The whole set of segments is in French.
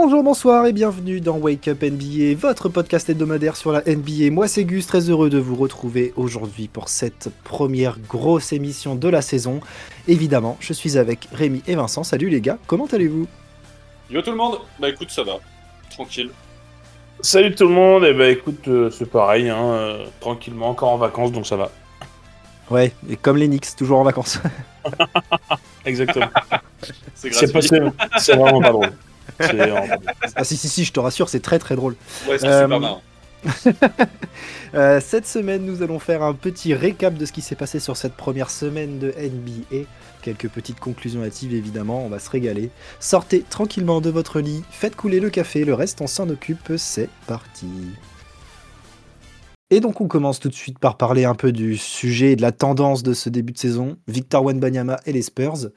Bonjour, bonsoir et bienvenue dans Wake Up NBA, votre podcast hebdomadaire sur la NBA. Moi c'est Gus, très heureux de vous retrouver aujourd'hui pour cette première grosse émission de la saison. Évidemment, je suis avec Rémi et Vincent. Salut les gars, comment allez-vous? Yo tout le monde Bah écoute, ça va, tranquille. Salut tout le monde, et bah écoute, euh, c'est pareil, hein, euh, tranquillement, encore en vacances, donc ça va. Ouais, et comme les Knicks, toujours en vacances. Exactement. C'est c'est gratuit. pas- c'est- c'est vraiment pas drôle. Ah si si si, je te rassure, c'est très très drôle. Ouais, c'est Euh, super marrant. Euh, cette semaine, nous allons faire un petit récap de ce qui s'est passé sur cette première semaine de NBA. Quelques petites conclusions hâtives, évidemment, on va se régaler. Sortez tranquillement de votre lit, faites couler le café, le reste on s'en occupe, c'est parti. Et donc on commence tout de suite par parler un peu du sujet et de la tendance de ce début de saison. Victor Wenbanyama et les Spurs.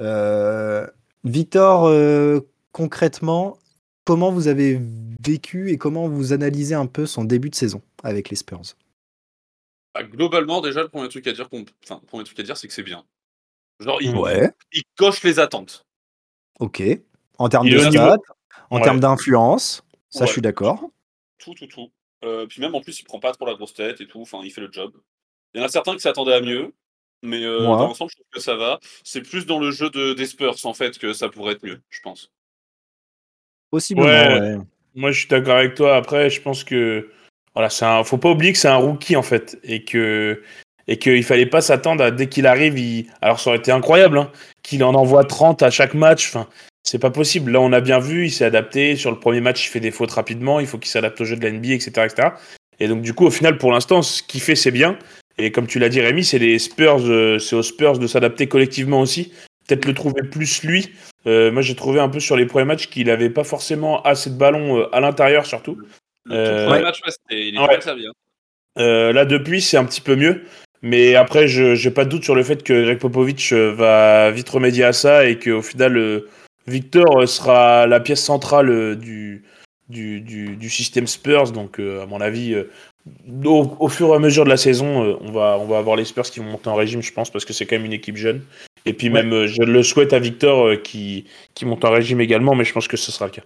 Euh, Victor, euh, concrètement, comment vous avez vécu et comment vous analysez un peu son début de saison avec les Spurs? Bah, globalement, déjà, le premier truc à dire, qu'on- enfin, le premier truc à dire, c'est que c'est bien. Genre, il, Ouais. il coche les attentes. Ok. En termes Il de stats, niveau- en Ouais. termes d'influence, ça Ouais. je suis d'accord. Tout, tout, tout. Euh, puis même en plus, il prend pas trop la grosse tête et tout. Enfin, il fait le job. Il y en a certains qui s'attendaient à mieux, mais euh, dans l'ensemble, je trouve que ça va. C'est plus dans le jeu de, des Spurs en fait que ça pourrait être mieux, je pense. Possiblement, Ouais. ouais. Moi, je suis d'accord avec toi. Après, je pense que voilà, c'est un... faut pas oublier que c'est un rookie en fait, et que et qu'il fallait pas s'attendre à dès qu'il arrive. Il... Alors, ça aurait été incroyable hein, qu'il en envoie 30 à chaque match. Enfin, c'est pas possible. Là, on a bien vu, il s'est adapté. Sur le premier match, il fait des fautes rapidement. Il faut qu'il s'adapte au jeu de la NBA, etc., etc. Et donc, du coup, au final, pour l'instant, ce qu'il fait, c'est bien. Et comme tu l'as dit, Rémi, c'est les Spurs, euh, c'est aux Spurs de s'adapter collectivement aussi. Peut-être le trouver plus lui. Euh, moi, j'ai trouvé un peu sur les premiers matchs qu'il avait pas forcément assez de ballons euh, à l'intérieur, surtout. Le Euh, premier ouais. match, ouais, c'était- il est Ouais. pas servi. hein. Euh, là, depuis, c'est un petit peu mieux. Mais après, je j'ai pas de doute sur le fait que Greg Popovich va vite remédier à ça et qu'au final, Victor sera la pièce centrale du, du, du, du système Spurs. Donc, à mon avis, au, au fur et à mesure de la saison, on, va, on va avoir les Spurs qui vont monter en régime, je pense, parce que c'est quand même une équipe jeune. Et puis, même, euh, je le souhaite à Victor euh, qui, qui monte en régime également, mais je pense que ce sera le cas.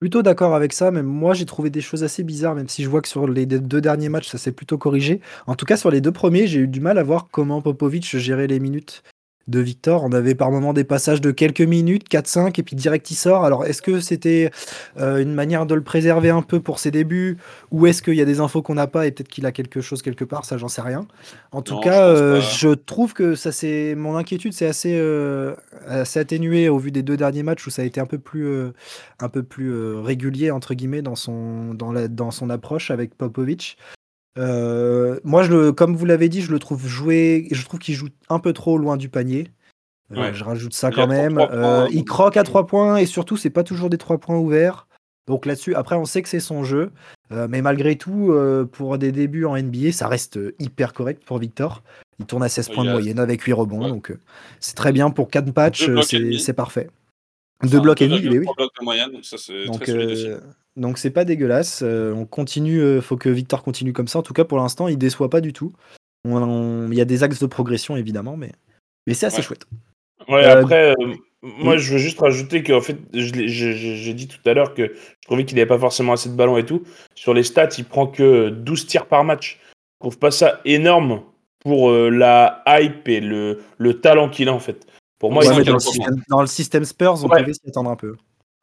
Plutôt d'accord avec ça, même moi j'ai trouvé des choses assez bizarres, même si je vois que sur les deux derniers matchs ça s'est plutôt corrigé. En tout cas sur les deux premiers, j'ai eu du mal à voir comment Popovic gérait les minutes de Victor. On avait par moments des passages de quelques minutes, 4-5, et puis direct il sort. Alors est-ce que c'était euh, une manière de le préserver un peu pour ses débuts, ou est-ce qu'il y a des infos qu'on n'a pas et peut-être qu'il a quelque chose quelque part, ça j'en sais rien. En tout Non, cas, je euh, je trouve que ça c'est mon inquiétude, c'est assez, euh, assez atténué au vu des deux derniers matchs où ça a été un peu plus, euh, un peu plus régulier entre guillemets dans son, dans la, dans son approche avec Popovic. Euh, moi, je le, comme vous l'avez dit, je le trouve jouer, je trouve qu'il joue un peu trop loin du panier. Euh, Ouais. Je rajoute ça Il quand même. Euh, il croque à trois points et surtout, c'est pas toujours des trois points ouverts. Donc là-dessus, après, on sait que c'est son jeu, Euh, mais malgré tout, euh, pour des débuts en NBA, ça reste hyper correct pour Victor. Il tourne à 16 points de moyenne avec 8 rebonds, Ouais. donc c'est très bien pour 4 patchs, c'est parfait. Enfin, Deux blocs et demi, 2,3 mais oui. blocs de moyenne, ça c'est très solide donc c'est pas dégueulasse. Euh, on continue, euh, faut que Victor continue comme ça. En tout cas, pour l'instant, il déçoit pas du tout. On- on- Il y a des axes de progression évidemment, mais, mais c'est assez Ouais. chouette. Ouais, Euh, après, euh, moi, je veux juste rajouter qu'en fait, j'ai dit tout à l'heure que je trouvais qu'il n'avait pas forcément assez de ballons et tout. Sur les stats, il prend que 12 tirs par match. Je trouve pas ça énorme pour la hype et le, le talent qu'il a, en fait. Pour moi, Ouais, il dans, le système, dans le système Spurs, on Ouais. pouvait s'y attendre un peu.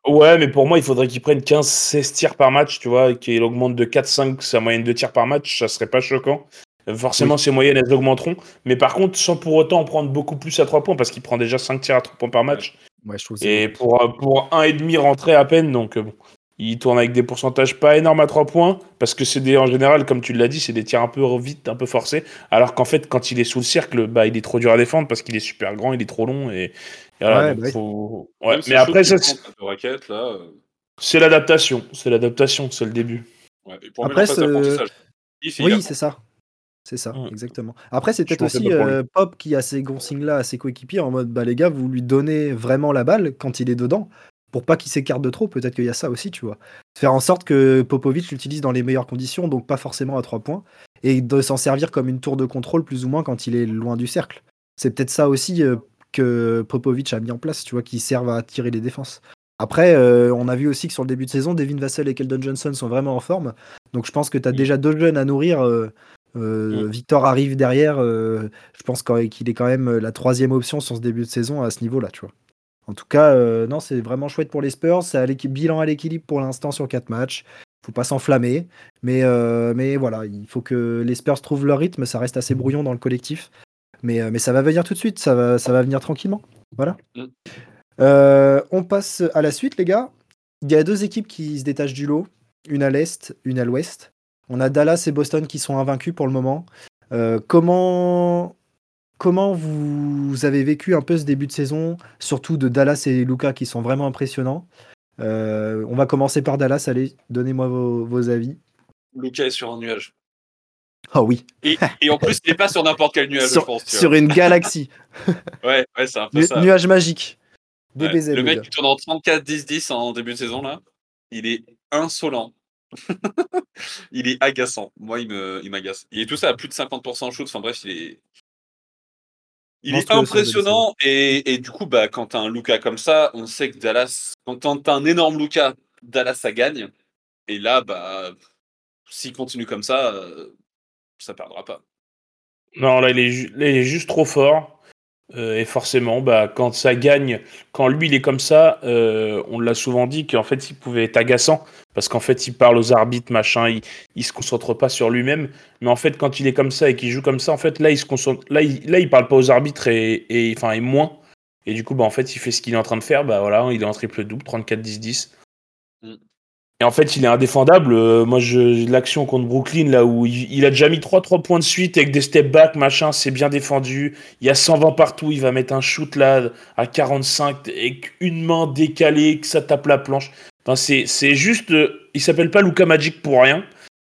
Ouais, mais pour moi, il faudrait qu'il prenne 15-16 tirs par match, tu vois, et qu'il augmente de 4-5 sa moyenne de tirs par match, ça serait pas choquant. Forcément, ses moyennes, elles augmenteront. Mais par contre, sans pour autant en prendre beaucoup plus à 3 points, parce qu'il prend déjà 5 tirs à 3 points par match. Ouais, je trouve Et pour, euh, pour 1,5 rentrer à peine, donc euh, bon, il tourne avec des pourcentages pas énormes à 3 points, parce que c'est des, en général, comme tu l'as dit, c'est des tirs un peu vite, un peu forcés, alors qu'en fait, quand il est sous le cercle, bah, il est trop dur à défendre, parce qu'il est super grand, il est trop long, et voilà, Ouais, donc bah faut- ouais, Mais après, ça, c'est- euh, c'est l'adaptation, c'est l'adaptation, c'est le début. ouais. Et pour Après, Oui, c'est ça. C'est ça, Mm. exactement. Après, c'est peut-être aussi euh, Pop qui a ces consignes-là à ses coéquipiers en mode bah les gars, vous lui donnez vraiment la balle quand il est dedans pour pas qu'il s'écarte de trop. Peut-être qu'il y a ça aussi, tu vois. Faire en sorte que Popovic l'utilise dans les meilleures conditions, donc pas forcément à trois points, et de s'en servir comme une tour de contrôle plus ou moins quand il est loin du cercle. C'est peut-être ça aussi euh, que Popovic a mis en place, tu vois, qui servent à tirer les défenses. Après, euh, on a vu aussi que sur le début de saison, Devin Vassell et Keldon Johnson sont vraiment en forme. Donc je pense que tu as Mm. déjà deux jeunes à nourrir. euh, euh, Mm. Victor arrive derrière. je pense qu'il est quand même la troisième option sur ce début de saison à ce niveau-là, tu vois. En tout cas, non, c'est vraiment chouette pour les Spurs. C'est à bilan à l'équilibre pour l'instant sur quatre matchs. Faut pas s'enflammer, mais, euh, mais voilà, il faut que les Spurs trouvent leur rythme. Ça reste assez brouillon dans le collectif, mais, euh, mais ça va venir tout de suite. Ça va, ça va venir tranquillement. Voilà. Mm. Euh, on passe à la suite, les gars. Il y a deux équipes qui se détachent du lot, une à l'est, une à l'ouest. On a Dallas et Boston qui sont invaincus pour le moment. Euh, comment, comment vous avez vécu un peu ce début de saison, surtout de Dallas et Luca qui sont vraiment impressionnants? Euh, On va commencer par Dallas. Allez, donnez-moi vos, vos avis. Luca est sur un nuage. Oh oui, Et, et en plus, il n'est pas sur n'importe quel nuage, je sur, pense. tu sur une galaxie. Ouais, ouais c'est un peu Nu- ça. nuage magique. Ouais. le mec gars. qui tourne en 34-10-10 en début de saison, là, il est insolent. il est agaçant. Moi, il me, il m'agace. Il est tout ça à plus de 50% en shoot. Enfin bref, il est. Il est impressionnant et, et du coup, bah, quand t'as un Luca comme ça, on sait que Dallas, quand t'as un énorme Luca, Dallas ça gagne. Et là, bah, s'il continue comme ça, euh, ça perdra pas. Non, là il, est ju- là, il est juste trop fort. Euh, et forcément, bah, quand ça gagne, quand lui il est comme ça, euh, on l'a souvent dit qu'en fait il pouvait être agaçant parce qu'en fait il parle aux arbitres, machin, il, il se concentre pas sur lui-même. Mais en fait, quand il est comme ça et qu'il joue comme ça, en fait là il se concentre, là il, là il parle pas aux arbitres et, et enfin et moins. Et du coup, bah en fait il fait ce qu'il est en train de faire. Bah voilà, il est en triple double, 34-10-10. Et en fait, il est indéfendable. Euh, moi, je, l'action contre Brooklyn, là où il, il a déjà mis 3-3 points de suite avec des step back, machin, c'est bien défendu. Il y a 120 partout, il va mettre un shoot là à 45 et une main décalée, que ça tape la planche. Enfin, c'est, c'est juste. euh, il s'appelle pas Luka Magic pour rien.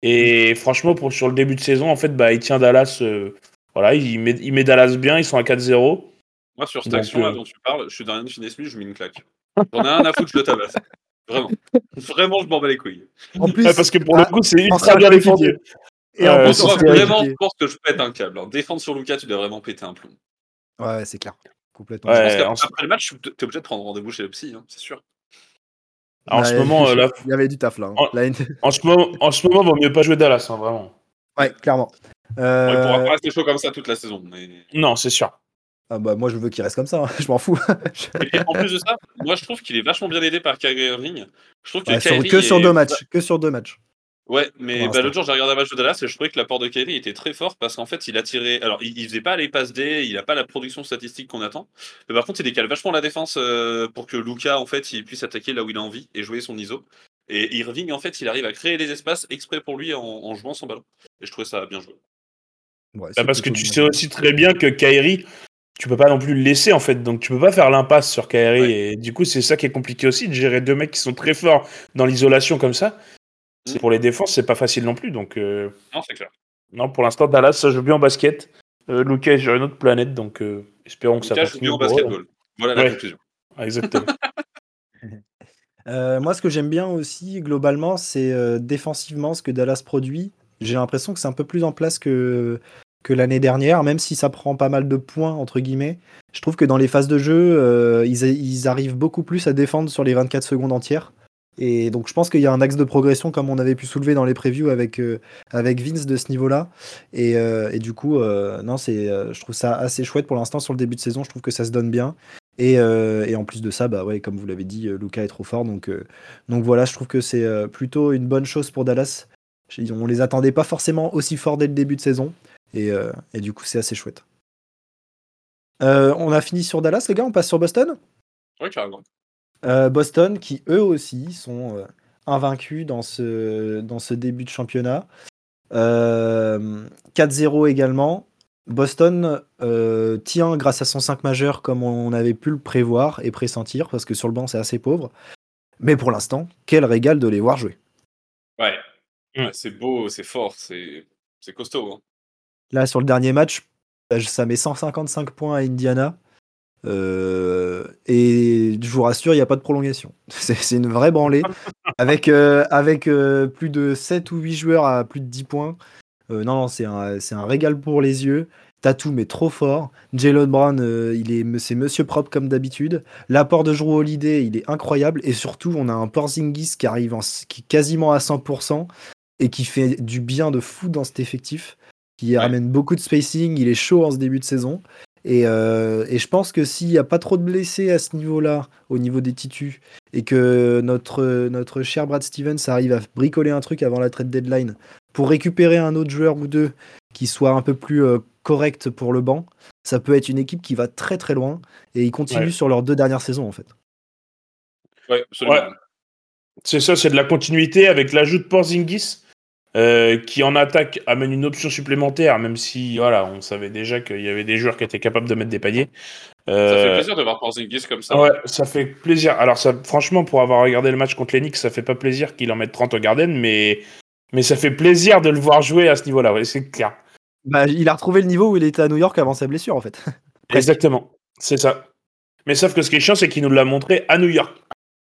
Et franchement, pour, sur le début de saison, en fait, bah, il tient Dallas. euh, voilà, il met, il met Dallas bien, ils sont à 4-0. Moi, sur cette action-là euh, dont tu parles, je suis dans Ryan Finney-Smith, je mets une claque. J'en ai un à foutre, je le tabasse. Vraiment. Vraiment, je m'en bats les couilles. En plus, Ouais, parce que pour ah, le coup, c'est ultra bien défendu. Et en Euh, plus, ce- vraiment, je pense que je pète un câble. hein. Défendre sur Luca, tu dois vraiment péter un plomb. Ouais, c'est clair. Complètement. Ouais. Je pense en qu'après le match, tu es obligé de prendre rendez-vous chez le psy, hein, c'est sûr. En ce moment, euh, là, il y avait du taf là. hein. En- La- en ce moment, en ce moment, vaut mieux pas jouer Dallas, hein, vraiment. Ouais, clairement. Bon, Euh, il pourra pas rester chaud comme ça toute la saison. Mais... Non, c'est sûr. Ah bah, moi, je veux qu'il reste comme ça. hein. Je m'en fous. Et en plus de ça, moi je trouve qu'il est vachement bien aidé par Kyrie Irving. Je trouve que Ouais, sur- que sur deux matchs. Que sur deux matchs. Ouais, mais bah, l'autre jour j'ai regardé un match de Dallas et je trouvais que l'apport de Kyrie était très fort parce qu'en fait il a tiré. Alors il, il faisait pas les passes D, il a pas la production statistique qu'on attend. Mais par contre il décale vachement la défense euh, pour que Luca en fait il puisse attaquer là où il a envie et jouer son ISO. Et Irving en fait il arrive à créer des espaces exprès pour lui en, en jouant son ballon. Et je trouvais ça bien joué. Ouais, Bah, c'est parce que tu sais aussi très bien que Kyrie, tu peux pas non plus le laisser en fait. Donc tu peux pas faire l'impasse sur. Ouais. Et du coup, c'est ça qui est compliqué aussi de gérer deux mecs qui sont très forts dans l'isolation comme ça. C'est Mm. pour les défenses, c'est pas facile non plus. Donc euh, Non, c'est clair. non, pour l'instant, Dallas, ça joue bien en basket. Euh, est sur une autre planète, donc euh, espérons que ça Lucas joue bien eux. basketball. Voilà la conclusion. Ah, Exactement. Euh, moi, ce que j'aime bien aussi, globalement, c'est euh, défensivement ce que Dallas produit. J'ai l'impression que c'est un peu plus en place que, que l'année dernière, même si ça prend pas mal de points, entre guillemets. Je trouve que dans les phases de jeu, euh, ils, arrivent beaucoup plus à défendre sur les 24 secondes entières. Et donc, je pense qu'il y a un axe de progression, comme on avait pu soulever dans les previews avec, euh, avec Vince de ce niveau-là. Et, euh, du coup, non, c'est, je trouve ça assez chouette pour l'instant sur le début de saison. Je trouve que ça se donne bien. Et, en plus de ça, bah ouais, comme vous l'avez dit, Luca est trop fort. Donc, donc voilà, je trouve que c'est plutôt une bonne chose pour Dallas. On les attendait pas forcément aussi fort dès le début de saison. Et, euh, et du coup, c'est assez chouette. Euh, on a fini sur Dallas, les gars? On passe sur Boston? Ouais, carrément. Euh, Boston, qui eux aussi sont euh, invaincus dans ce, dans ce début de championnat. Euh, 4-0 également. Boston euh, tient grâce à son 5 majeur comme on avait pu le prévoir et pressentir, parce que sur le banc c'est assez pauvre. Mais pour l'instant, quel régal de les voir jouer. Ouais. Mm. Ouais, c'est beau, c'est fort, c'est c'est costaud. hein. Là, sur le dernier match, ça met 155 points à Indiana. Euh, et je vous rassure, il n'y a pas de prolongation. C'est une vraie branlée. avec euh, euh, plus de 7 ou 8 joueurs à plus de 10 points. Non, c'est un, régal pour les yeux. Tatum est trop fort. Jalen Brown, il est, c'est monsieur propre comme d'habitude. L'apport de Drew Holiday, il est incroyable. Et surtout, on a un Porzingis qui arrive quasiment à 100% et qui fait du bien de fou dans cet effectif. Qui ramène beaucoup de spacing. Il est chaud en ce début de saison. Et, euh, et je pense que s'il n'y a pas trop de blessés à ce niveau-là, au niveau des titus, et que notre, notre cher Brad Stevens arrive à bricoler un truc avant la trade deadline pour récupérer un autre joueur ou deux qui soit un peu plus euh, correct pour le banc, ça peut être une équipe qui va très très loin et ils continuent Ouais. sur leurs deux dernières saisons en fait. Ouais, absolument. Ouais. C'est ça, c'est de la continuité avec l'ajout de Porzingis, euh, qui en attaque amène une option supplémentaire, même si voilà, on savait déjà qu'il y avait des joueurs qui étaient capables de mettre des paniers. Ça Euh, fait plaisir de voir Porzingis comme ça. Ouais, ça fait plaisir. Alors, ça, franchement, pour avoir regardé le match contre les Knicks, ça fait pas plaisir qu'il en mette 30 au Garden, mais, mais ça fait plaisir de le voir jouer à ce niveau-là, ouais, c'est clair. Bah, il a retrouvé le niveau où il était à New York avant sa blessure en fait. Exactement, c'est ça. Mais sauf que ce qui est chiant, c'est qu'il nous l'a montré à New York.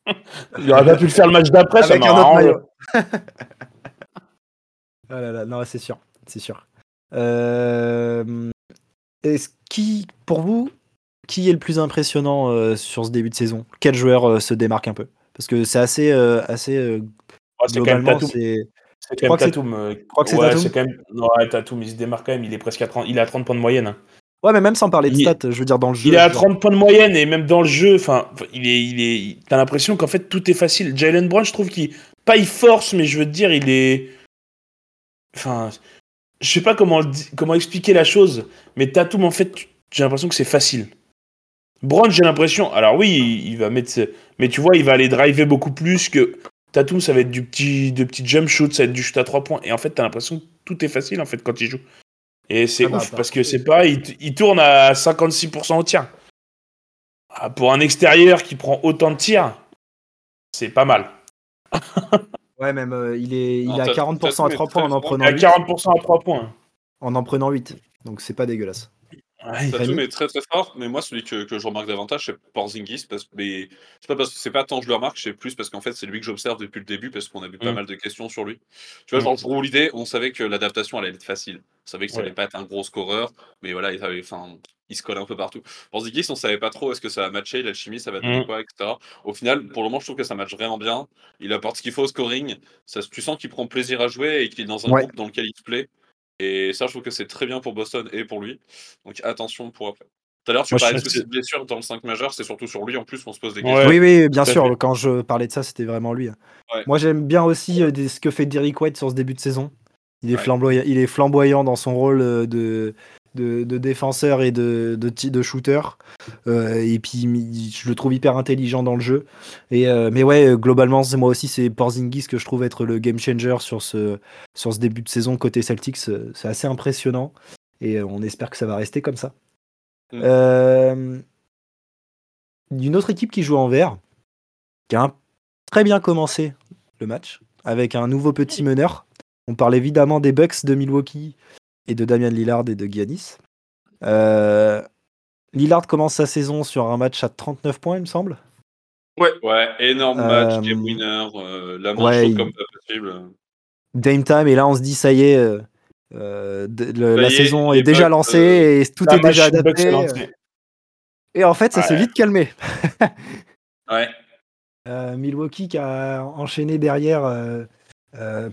il aurait pas pu le faire le match d'après, ça Avec Ah là là, non, c'est sûr, c'est sûr. Euh, est-ce qui, pour vous, qui est le plus impressionnant euh, sur ce début de saison? Quel joueur euh, se démarque un peu? Parce que c'est assez, euh, assez c'est quand même globalement, Tatum. c'est. Quand même Tatum. euh, crois que c'est ouais, Tatum quand même. Ouais, Tatum, il se démarque quand même. Il est presque à 30, il à 30 points de moyenne. hein. Ouais, mais même sans parler de Il- stats, je veux dire dans le jeu. Il est à genre. 30 points de moyenne et même dans le jeu, enfin, il est, il est, t'as l'impression qu'en fait tout est facile. Jalen Brown, je trouve qu'il, pas il force, mais je veux te dire, il est, enfin, je sais pas comment, comment expliquer la chose, mais Tatum, en fait, j'ai l'impression que c'est facile. Brown, j'ai l'impression, alors oui, il, il va mettre, mais tu vois, il va aller driver beaucoup plus que Tatum, ça va être du petit, de petits jump shoot, ça va être du shoot à 3 points, et en fait, t'as l'impression que tout est facile en fait quand il joue. Et c'est Ah bah, ouf bah, parce que c'est pareil, il, il tourne à 56% au tir. Ah, Pour un extérieur qui prend autant de tirs, c'est pas mal. Ouais, même euh, il est, il Non, est à t'as- 40% à t'as- 3 points en en prenant À 8. 40% à 3 points. En en prenant 8. Donc c'est pas dégueulasse. Ouais. Tatum est très très fort, mais moi celui que, que je remarque davantage c'est Porzingis parce mais c'est pas parce que c'est pas tant que je le remarque, c'est plus parce qu'en fait c'est lui que j'observe depuis le début parce qu'on a vu pas Mm. mal de questions sur lui. Tu vois, Mm. genre Drew Holiday, on savait que l'adaptation allait être facile. On savait que ça Ouais. allait pas être un gros scoreur, mais voilà, il, avait, enfin, il se colle un peu partout. Porzingis, on savait pas trop est-ce que ça va matcher, l'alchimie, ça va donner Mm. quoi, etc. Au final, pour le moment, je trouve que ça matche vraiment bien. Il apporte ce qu'il faut au scoring. Ça, tu sens qu'il prend plaisir à jouer et qu'il est dans un Ouais. groupe dans lequel il se plaît. Et ça, je trouve que c'est très bien pour Boston et pour lui. Donc attention pour après. Tout à l'heure, tu Moi, parlais de de blessure dans le 5 majeur, c'est surtout sur lui en plus qu'on se pose des Ouais. questions. oui, oui, bien sûr. fait. Quand je parlais de ça, c'était vraiment lui. Ouais. Moi, j'aime bien aussi euh, ce que fait Derrick White sur ce début de saison. Il est, Ouais. flamboyant, il est flamboyant dans son rôle euh, de, de, de défenseur et de, de, de shooter. Euh, et puis, je le trouve hyper intelligent dans le jeu. Et, euh, mais ouais, euh, globalement, moi aussi, c'est Porzingis que je trouve être le game changer sur ce, sur ce début de saison côté Celtics. C'est assez impressionnant. Et on espère que ça va rester comme ça. Mm. Euh, Une autre équipe qui joue en vert, qui a un- très bien commencé le match, avec un nouveau petit meneur. On parle évidemment des Bucks de Milwaukee et de Damian Lillard et de Giannis. Euh, Lillard commence sa saison sur un match à 39 points, il me semble. Ouais, ouais, énorme match, Euh, game winner, euh, la main ouais, chaude comme pas possible. Dame time, et là on se dit, ça y est, euh, de- le- Ça la y saison est déjà lancée et tout est déjà adapté. Et en fait, ça s'est Ouais. vite calmé. Ouais, Milwaukee qui a enchaîné derrière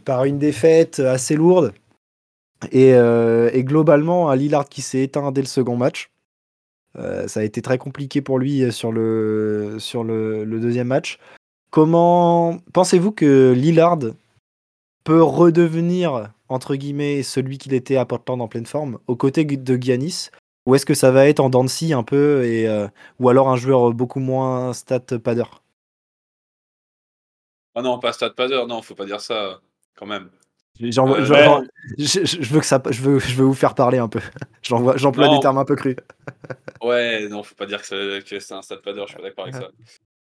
par une défaite assez lourde. Et, euh, et globalement, un Lillard qui s'est éteint dès le second match. Euh, ça a été très compliqué pour lui sur le, sur le, deuxième match. Comment pensez-vous que Lillard peut redevenir, entre guillemets, celui qu'il était à Portland en pleine forme, aux côtés de Giannis? Ou est-ce que ça va être en scie un peu, euh, ou alors un joueur beaucoup moins stat padder? Ah non, pas Stade Padder, non, faut pas dire ça quand même. Euh, je, ouais. je- je- je veux que ça, je veux, je veux vous faire parler un peu. J'emploie Non. des termes un peu crus. Ouais, non, faut pas dire que c'est, un Stade Padder, je suis pas d'accord avec ça.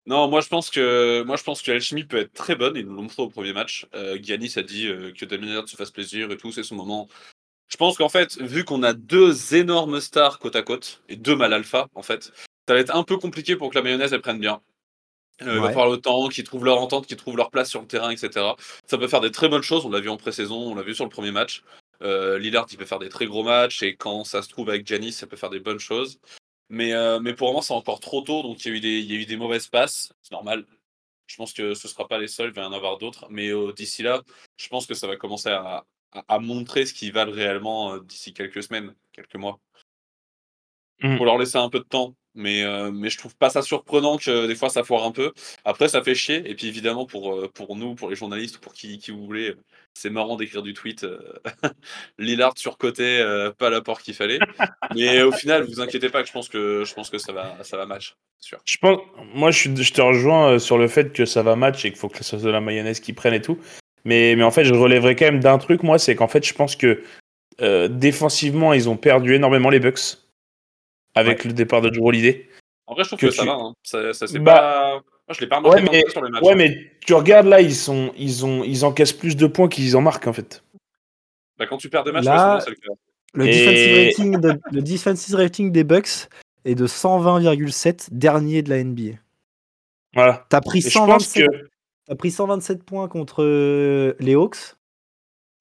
Non, moi je pense que moi je pense que l'alchimie peut être très bonne, ils nous l'ont montré au premier match. Euh, Giannis a dit euh, que Damien se fasse plaisir et tout, c'est son moment. Je pense qu'en fait, vu qu'on a deux énormes stars côte à côte et deux mal alpha, en fait, ça va être un peu compliqué pour que la mayonnaise elle prenne bien. Euh, Il va falloir le temps, qu'ils trouvent leur entente, qu'ils trouvent leur place sur le terrain, etc. Ça peut faire des très bonnes choses. On l'a vu en pré-saison, on l'a vu sur le premier match. Euh, Lillard, il peut faire des très gros matchs et quand ça se trouve avec Giannis, ça peut faire des bonnes choses. Mais, euh, mais pour moment, c'est encore trop tôt, donc il y, a eu des, il y a eu des mauvaises passes, c'est normal. Je pense que ce ne sera pas les seuls, il va y en avoir d'autres. Mais euh, d'ici là, je pense que ça va commencer à, à, à montrer ce qu'ils valent réellement euh, d'ici quelques semaines, quelques mois. Mm. Faut leur laisser un peu de temps. Mais, euh, mais je trouve pas ça surprenant que des fois ça foire un peu. Après, ça fait chier. Et puis évidemment, pour, euh, nous, pour les journalistes, pour qui, qui vous voulez, c'est marrant d'écrire du tweet euh, Lillard surcoté, euh, pas l'apport qu'il fallait. Mais au final, vous inquiétez pas que je pense que, ça, va, ça va match. Je pense, moi, je, te rejoins euh, sur le fait que ça va match et qu'il faut que ce soit de la mayonnaise qui prenne et tout. Mais, mais en fait, je relèverai quand même d'un truc, moi, c'est qu'en fait, je pense que euh, défensivement, ils ont perdu énormément les Bucks avec le départ de Drew Holiday. En vrai, je trouve Que que, ça tu- va. hein. Ça, ça c'est Bah, pas. Moi, je l'ai pas remarqué Ouais, mais, sur les matchs. ouais, mais tu regardes là, ils, sont, ils, ont, ils encaissent plus de points qu'ils en marquent en fait. Bah, quand tu perds des matchs, Là- c'est le cas. Le, Et- defensive rating de- le defensive rating des Bucks est de 120,7, dernier de la NBA. Voilà. T'as pris, Et je pense 127 que. t'as pris 127 points contre euh, les Hawks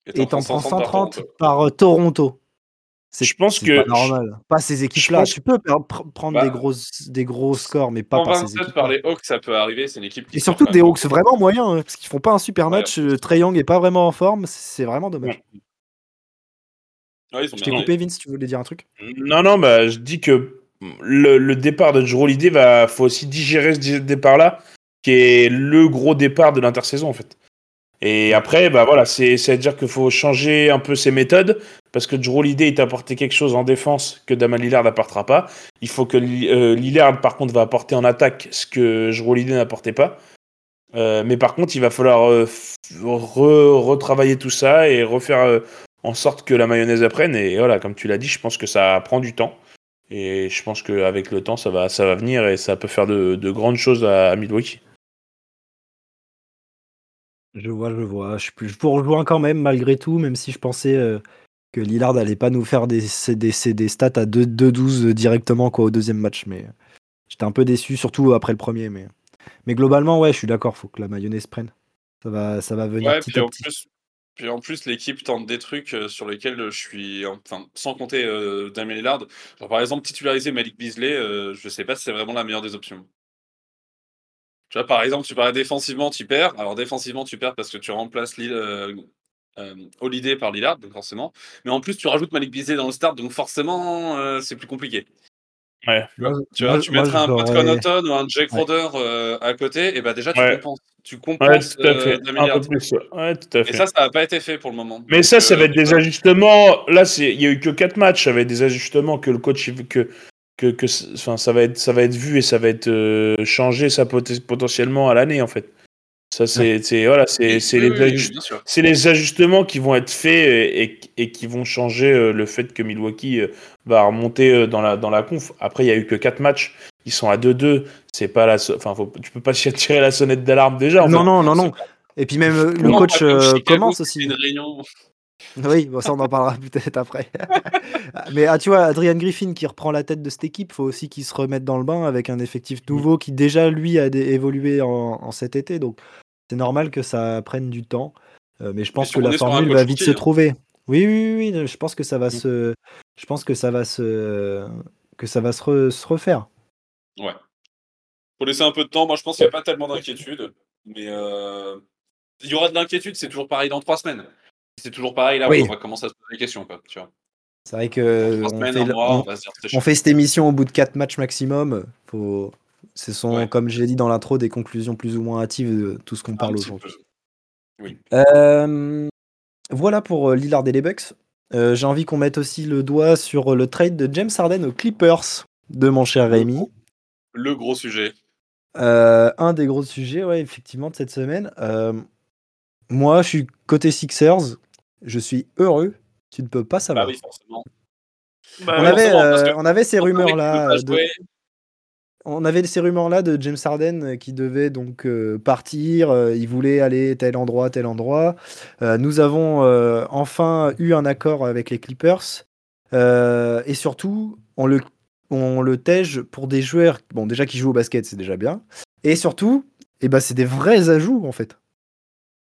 et t'en prends 130 par euh, Toronto. C'est Je pense c'est que- pas normal. Pas ces équipes-là. Tu peux pr- prendre Bah, des, grosses, des gros scores, mais pas par ces 127 équipes. par les Hawks, ça peut arriver. C'est une équipe qui. Et surtout des Hawks vraiment moyens, hein, parce qu'ils font pas un super Ouais, match. plus. euh, Trae Young est pas vraiment en forme. C'est vraiment dommage. Ouais, ils ont Je t'ai coupé, Vince, tu voulais dire un truc Non, non, bah, je dis que le, le départ de Drew Holiday, va, faut aussi digérer ce départ-là, qui est le gros départ de l'intersaison, en fait. Et après, bah voilà, c'est à dire qu'il faut changer un peu ses méthodes, parce que Drew il t'a apporté quelque chose en défense que Damon Lillard n'apportera pas. Il faut que euh, Lillard, par contre, va apporter en attaque ce que Drew n'apportait pas. Euh, mais par contre, il va falloir euh, retravailler tout ça et refaire en sorte que la mayonnaise apprenne. Et voilà, comme tu l'as dit, je pense que ça prend du temps. Et je pense qu'avec le temps, ça va, ça va venir et ça peut faire de, de grandes choses à, à. Je vois, je vois. Je, je vous rejoins quand même, malgré tout, même si je pensais euh, que Lillard allait pas nous faire des, des, des, stats à 2 2-12 directement quoi, au deuxième match. Mais j'étais un peu déçu, surtout après le premier. Mais, mais globalement, ouais, je suis d'accord, faut que la mayonnaise prenne. Ça va, ça va venir Ouais, petit puis à en petit. plus, puis en plus l'équipe tente des trucs euh, sur lesquels je suis, enfin, sans compter euh, Damien Lillard. Par exemple, titulariser Malik Beasley, euh, je sais pas si c'est vraiment la meilleure des options. Tu vois, par exemple, tu parlais défensivement, tu perds. Alors défensivement, tu perds parce que tu remplaces Lill- euh, euh, Holiday par Lillard, donc forcément. Mais en plus, tu rajoutes Malik Beasley dans le start, donc forcément, euh, c'est plus compliqué. Ouais. Tu vois, Moi, tu, vois, moi, tu moi, mettrais un Pat Connaughton ou un Jake Ouais. Crowder euh, à côté, et bah déjà tu Ouais. compenses. Tu Ouais, compenses tout à fait. Un peu plus. Ouais, tout à fait. Et ça, ça n'a pas été fait pour le moment. Mais Donc, ça, ça euh, va être des ajustements. Là, c'est, il y a eu que quatre matchs. Ça va être des ajustements que le coach, que, que, enfin, ça va être, ça va être vu et ça va être euh, changé, ça pot- potentiellement à l'année, en fait. Ça, c'est, voilà, c'est, les oui, ajust- les ajustements qui vont être faits et, et- et qui vont changer euh, le fait que Milwaukee euh, va remonter euh, dans la, dans la conf. Après, il y a eu que quatre matchs. Ils sont à 2-2. C'est pas la, so- enfin, faut- tu peux pas tirer la sonnette d'alarme déjà. en Non, fait. non, non, non. Et puis même euh, le Non, coach euh, commence c'est aussi. Une réunion. Oui, bon, ça on en parlera peut-être après. Mais ah, tu vois, Adrian Griffin qui reprend la tête de cette équipe, faut aussi qu'il se remette dans le bain avec un effectif nouveau qui déjà lui a évolué en, en cet été. Donc c'est normal que ça prenne du temps. Euh, mais je pense que la formule va vite se hein. trouver. Oui, oui, oui, oui, je pense que ça va Mm. se, je pense que ça va se, que ça va se, re- se refaire. Ouais. Faut laisser un peu de temps. Moi, je pense qu'il n'y a pas tellement d'inquiétude. Mais euh, il y aura de l'inquiétude. C'est toujours pareil dans trois semaines. C'est toujours pareil là. Oui. On va commencer à se poser des questions. Quoi, tu vois. C'est vrai que on semaines, fait, mois, on- on On cette émission au bout de 4 matchs maximum. Faut... Ce sont, Ouais. comme je l'ai dit dans l'intro, des conclusions plus ou moins hâtives de tout ce qu'on parle aujourd'hui. Euh, voilà pour euh, Lillard et les Bucks. Euh, J'ai envie qu'on mette aussi le doigt sur le trade de James Harden aux Clippers de mon cher Rémi. Le gros sujet. Euh, un des gros sujets, ouais, effectivement, de cette semaine. Moi, je suis côté Sixers. Je suis heureux. Tu ne peux pas Bah savoir. oui, forcément. on, ouais, avait, forcément, euh, on avait ces On rumeurs-là. On avait ces rumeurs-là de James Harden euh, qui devait donc euh, partir, euh, il voulait aller tel endroit, tel endroit. Euh, nous avons euh, enfin eu un accord avec les Clippers Euh, et surtout on le, on le tège pour des joueurs bon déjà qui jouent au basket, c'est déjà bien. Et surtout, eh ben, c'est des vrais ajouts en fait.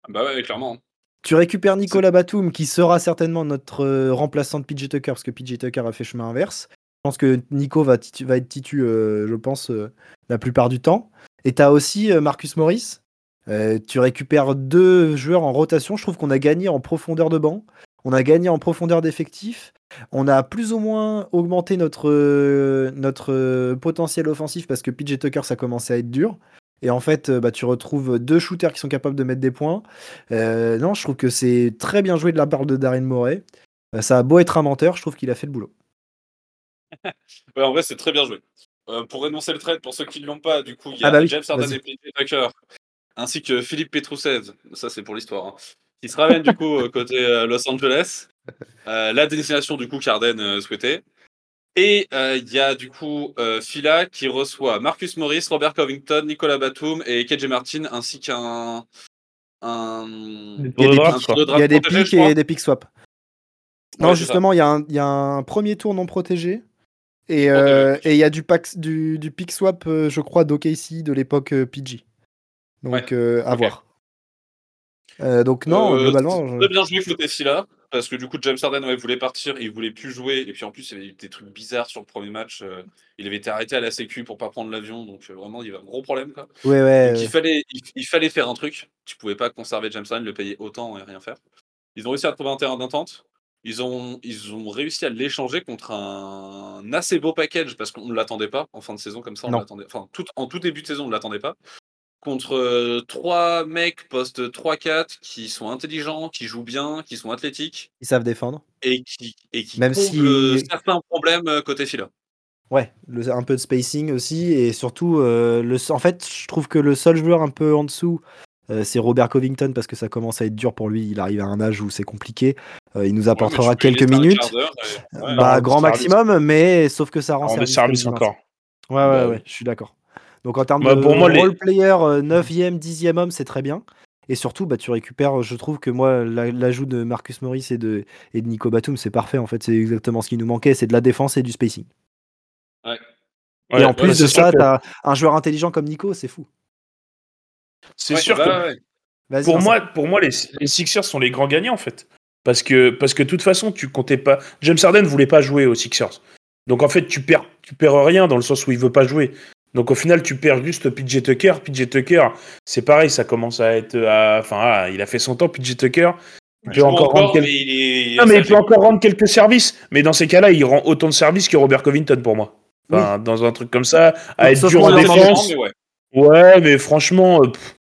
Bah ouais, clairement. Tu récupères Nicolas Batum, qui sera certainement notre euh, remplaçant de PJ Tucker, parce que PJ Tucker a fait chemin inverse. Je pense que Nico va, titu- va être titu, euh, je pense, euh, la plupart du temps. Et tu as aussi euh, Marcus Morris. Tu récupères deux joueurs en rotation. Je trouve qu'on a gagné en profondeur de banc. On a gagné en profondeur d'effectifs. On a plus ou moins augmenté notre, notre potentiel offensif parce que PJ Tucker, ça commençait à être dur. Et en fait, euh, bah, tu retrouves deux shooters qui sont capables de mettre des points. Euh, non, je trouve que c'est très bien joué de la part de Darren Morey. Euh, ça a beau être un menteur, je trouve qu'il a fait le boulot. Ouais, en vrai, c'est très bien joué. Euh, pour énoncer le trade, pour ceux qui ne l'ont pas, du coup, il y a Ah bah oui, James Harden et PJ Tucker, ainsi que Philippe Petrousev, ça c'est pour l'histoire, hein, qui se ramènent du coup côté Los Angeles, la destination du coup qu'Arden souhaitait. Et euh, il y a du coup euh, Phila qui reçoit Marcus Morris, Robert Covington, Nicolas Batum et KJ Martin, ainsi qu'un. Un... Il y a des draft, de y a des protégé, pics et des pics swap. Non, Ouais, justement, il y, a un- il y a un premier tour non protégé. Et euh, il y a du, pack, du, du pick swap, euh, je crois, d'OKC de l'époque euh, PG. Donc, Ouais, euh, à voir. Euh, donc, non, Euh, globalement. je- Très bien joué côté Phila, parce que du coup, James Harden ouais, voulait partir, il voulait plus jouer, et puis en plus, il y avait eu des trucs bizarres sur le premier match. euh, il avait été arrêté à la Sécu pour pas prendre l'avion, donc euh, vraiment, il y avait un gros problème. Quoi. Ouais, ouais. Donc ouais. il fallait, il, il fallait faire un truc. Tu pouvais pas conserver James Harden, le payer autant et rien faire. Ils ont réussi à trouver un terrain d'entente. Ils ont, ils ont réussi à l'échanger contre un assez beau package parce qu'on ne l'attendait pas en fin de saison comme ça. On l'attendait, enfin, tout, en tout début de saison, on ne l'attendait pas. Contre euh, trois mecs poste 3-4 qui sont intelligents, qui jouent bien, qui sont athlétiques Ils savent défendre. et qui, et qui Même comblent si- certains problèmes euh, côté fila. Ouais, le- un peu de spacing aussi. Et surtout, euh, le, en fait, je trouve que le seul joueur un peu en dessous, euh, c'est Robert Covington parce que ça commence à être dur pour lui. Il arrive à un âge où c'est compliqué. Euh, il nous apportera Ouais, quelques minutes. ouais, bah, grand service. maximum, mais sauf que ça rend de service. service encore. Ouais, ouais, Bah ouais, je suis d'accord. Donc en termes Bah, de pour moi, les- role player, euh, 9e, 10e homme, c'est très bien. Et surtout, bah, tu récupères, je trouve que moi, la- l'ajout de Marcus Morris et de, et de Nico Batum, c'est parfait. En fait, c'est exactement ce qui nous manquait. C'est de la défense et du spacing. Ouais, et en plus de ça, que- t'as un joueur intelligent comme Nico, c'est fou. c'est Ouais, sûr bah, que pour moi, pour moi les, les Sixers sont les grands gagnants en fait. Parce que, parce que de toute façon, tu comptais pas. James Harden voulait pas jouer aux Sixers. Donc en fait, tu perds, tu perds rien dans le sens où il veut pas jouer. Donc au final, tu perds juste PJ Tucker. PJ Tucker, c'est pareil, ça commence à être. à- Enfin, ah, il a fait son temps, PJ Tucker. Il peut encore rendre quelques- mais il est. Non, mais il ça peut encore rendre quelques services. Mais dans ces cas-là, il rend autant de services que Robert Covington pour moi. Enfin, dans un truc comme ça, à être dur en défense. mais ouais. Ouais, mais franchement. euh, pff.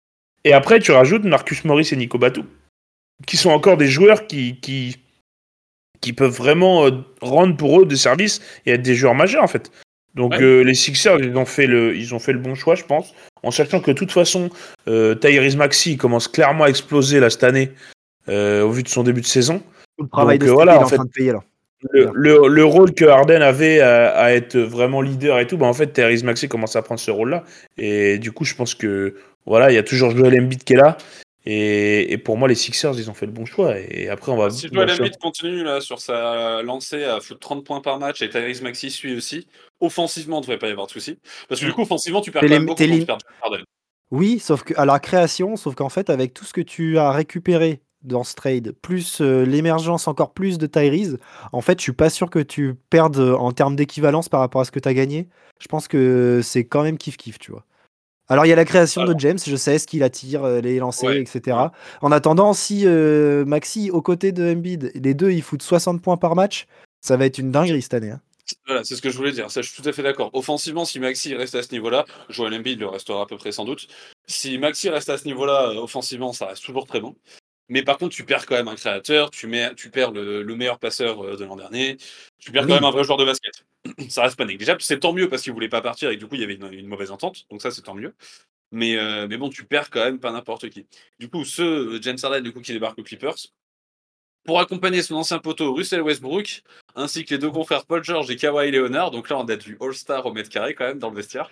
Et après, tu rajoutes Marcus Morris et Nico Batum, qui sont encore des joueurs qui, qui, qui peuvent vraiment euh, rendre pour eux des services et être des joueurs majeurs, en fait. Donc, Ouais. euh, les Sixers, ils ont, fait le, ils ont fait le bon choix, je pense, en sachant que de toute façon, euh, Tyrese Maxey il commence clairement à exploser là cette année, euh, au vu de son début de saison. Tout le travail donc, de euh, voilà, en en fait- train de payer là. Le, Bien. le, le rôle que Harden avait à, à être vraiment leader et tout, bah en fait, Therese Maxey commence à prendre ce rôle-là. Et du coup, je pense que voilà, il y a toujours Joel Embiid qui est là. Et, et pour moi, les Sixers, ils ont fait le bon choix. Et après, on va. Si Joel Embiid continue là sur sa lancée à foutre 30 points par match et Tyrese Maxey suit aussi, offensivement, il ne devrait pas y avoir de souci. Parce que du coup, offensivement, tu perds T'es quand même lim- beaucoup tu perds Harden. Oui, sauf que à la création, sauf qu'en fait, avec tout ce que tu as récupéré dans ce trade, plus euh, l'émergence encore plus de Tyrese, en fait, je suis pas sûr que tu perdes en termes d'équivalence par rapport à ce que tu as gagné. Je pense que c'est quand même kiff-kiff, tu vois. Alors, il y a la création Alors. de James, je sais ce qu'il attire, euh, les lancers, Ouais. etc. En attendant, si euh, Maxi, aux côtés de Embiid, les deux, ils foutent 60 points par match, ça va être une dinguerie cette année. hein. Voilà, c'est ce que je voulais dire. Ça, je suis tout à fait d'accord. Offensivement, si Maxi reste à ce niveau-là, Joel Embiid le restera à peu près sans doute. Si Maxi reste à ce niveau-là, euh, offensivement, ça reste toujours très bon. Mais par contre, tu perds quand même un créateur, tu, mets, tu perds le, le meilleur passeur euh, de l'an dernier, tu perds Oui. quand même un vrai joueur de basket. ça reste pas négligeable. C'est tant mieux parce qu'il voulait pas partir et que du coup, il y avait une, une mauvaise entente. Donc ça, c'est tant mieux. Mais, euh, mais bon, tu perds quand même pas n'importe qui. Du coup, ce euh, James Harden, du coup, qui débarque aux Clippers, pour accompagner son ancien poteau Russell Westbrook, ainsi que les deux confrères Paul George et Kawhi Leonard. Donc là, on a du All-Star au mètre carré quand même dans le vestiaire.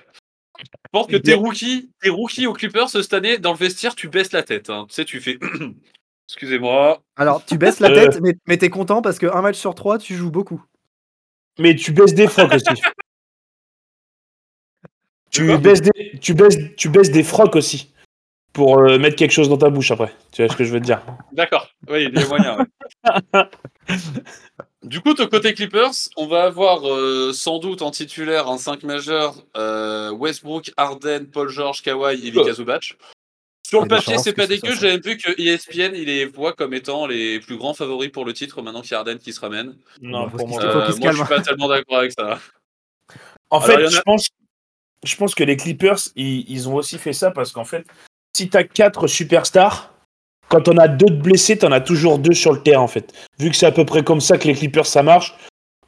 Je pense que tes rookies, tes rookies aux Clippers cette année, dans le vestiaire, tu baisses la tête. hein. Tu sais, tu fais. Excusez-moi. Alors, tu baisses la Euh. tête, mais, mais t'es content parce qu'un match sur trois, tu joues beaucoup. Mais tu baisses des frocs aussi. tu, baisses des, tu, baisses, tu baisses des frocs aussi. pour euh, mettre quelque chose dans ta bouche après. Tu vois ce que je veux te dire? D'accord, oui, il y a moyen. ouais. du coup, de côté Clippers, on va avoir euh, sans doute en titulaire un 5 majeur euh, Westbrook, Harden, Paul George, Kawhi et Vika Zubac. Sur le papier, c'est pas dégueu. J'avais vu que ESPN, il les voit comme étant les plus grands favoris pour le titre maintenant qu'il y a Harden qui se ramène. Non, bah, pour moi. Euh, moi, je suis pas tellement d'accord avec ça. En Alors, fait, en a- je pense, je pense que les Clippers, ils, ils ont aussi fait ça parce qu'en fait, si t'as quatre superstars, quand on a deux de blessés, t'en as toujours deux sur le terrain en fait. Vu que c'est à peu près comme ça que les Clippers ça marche,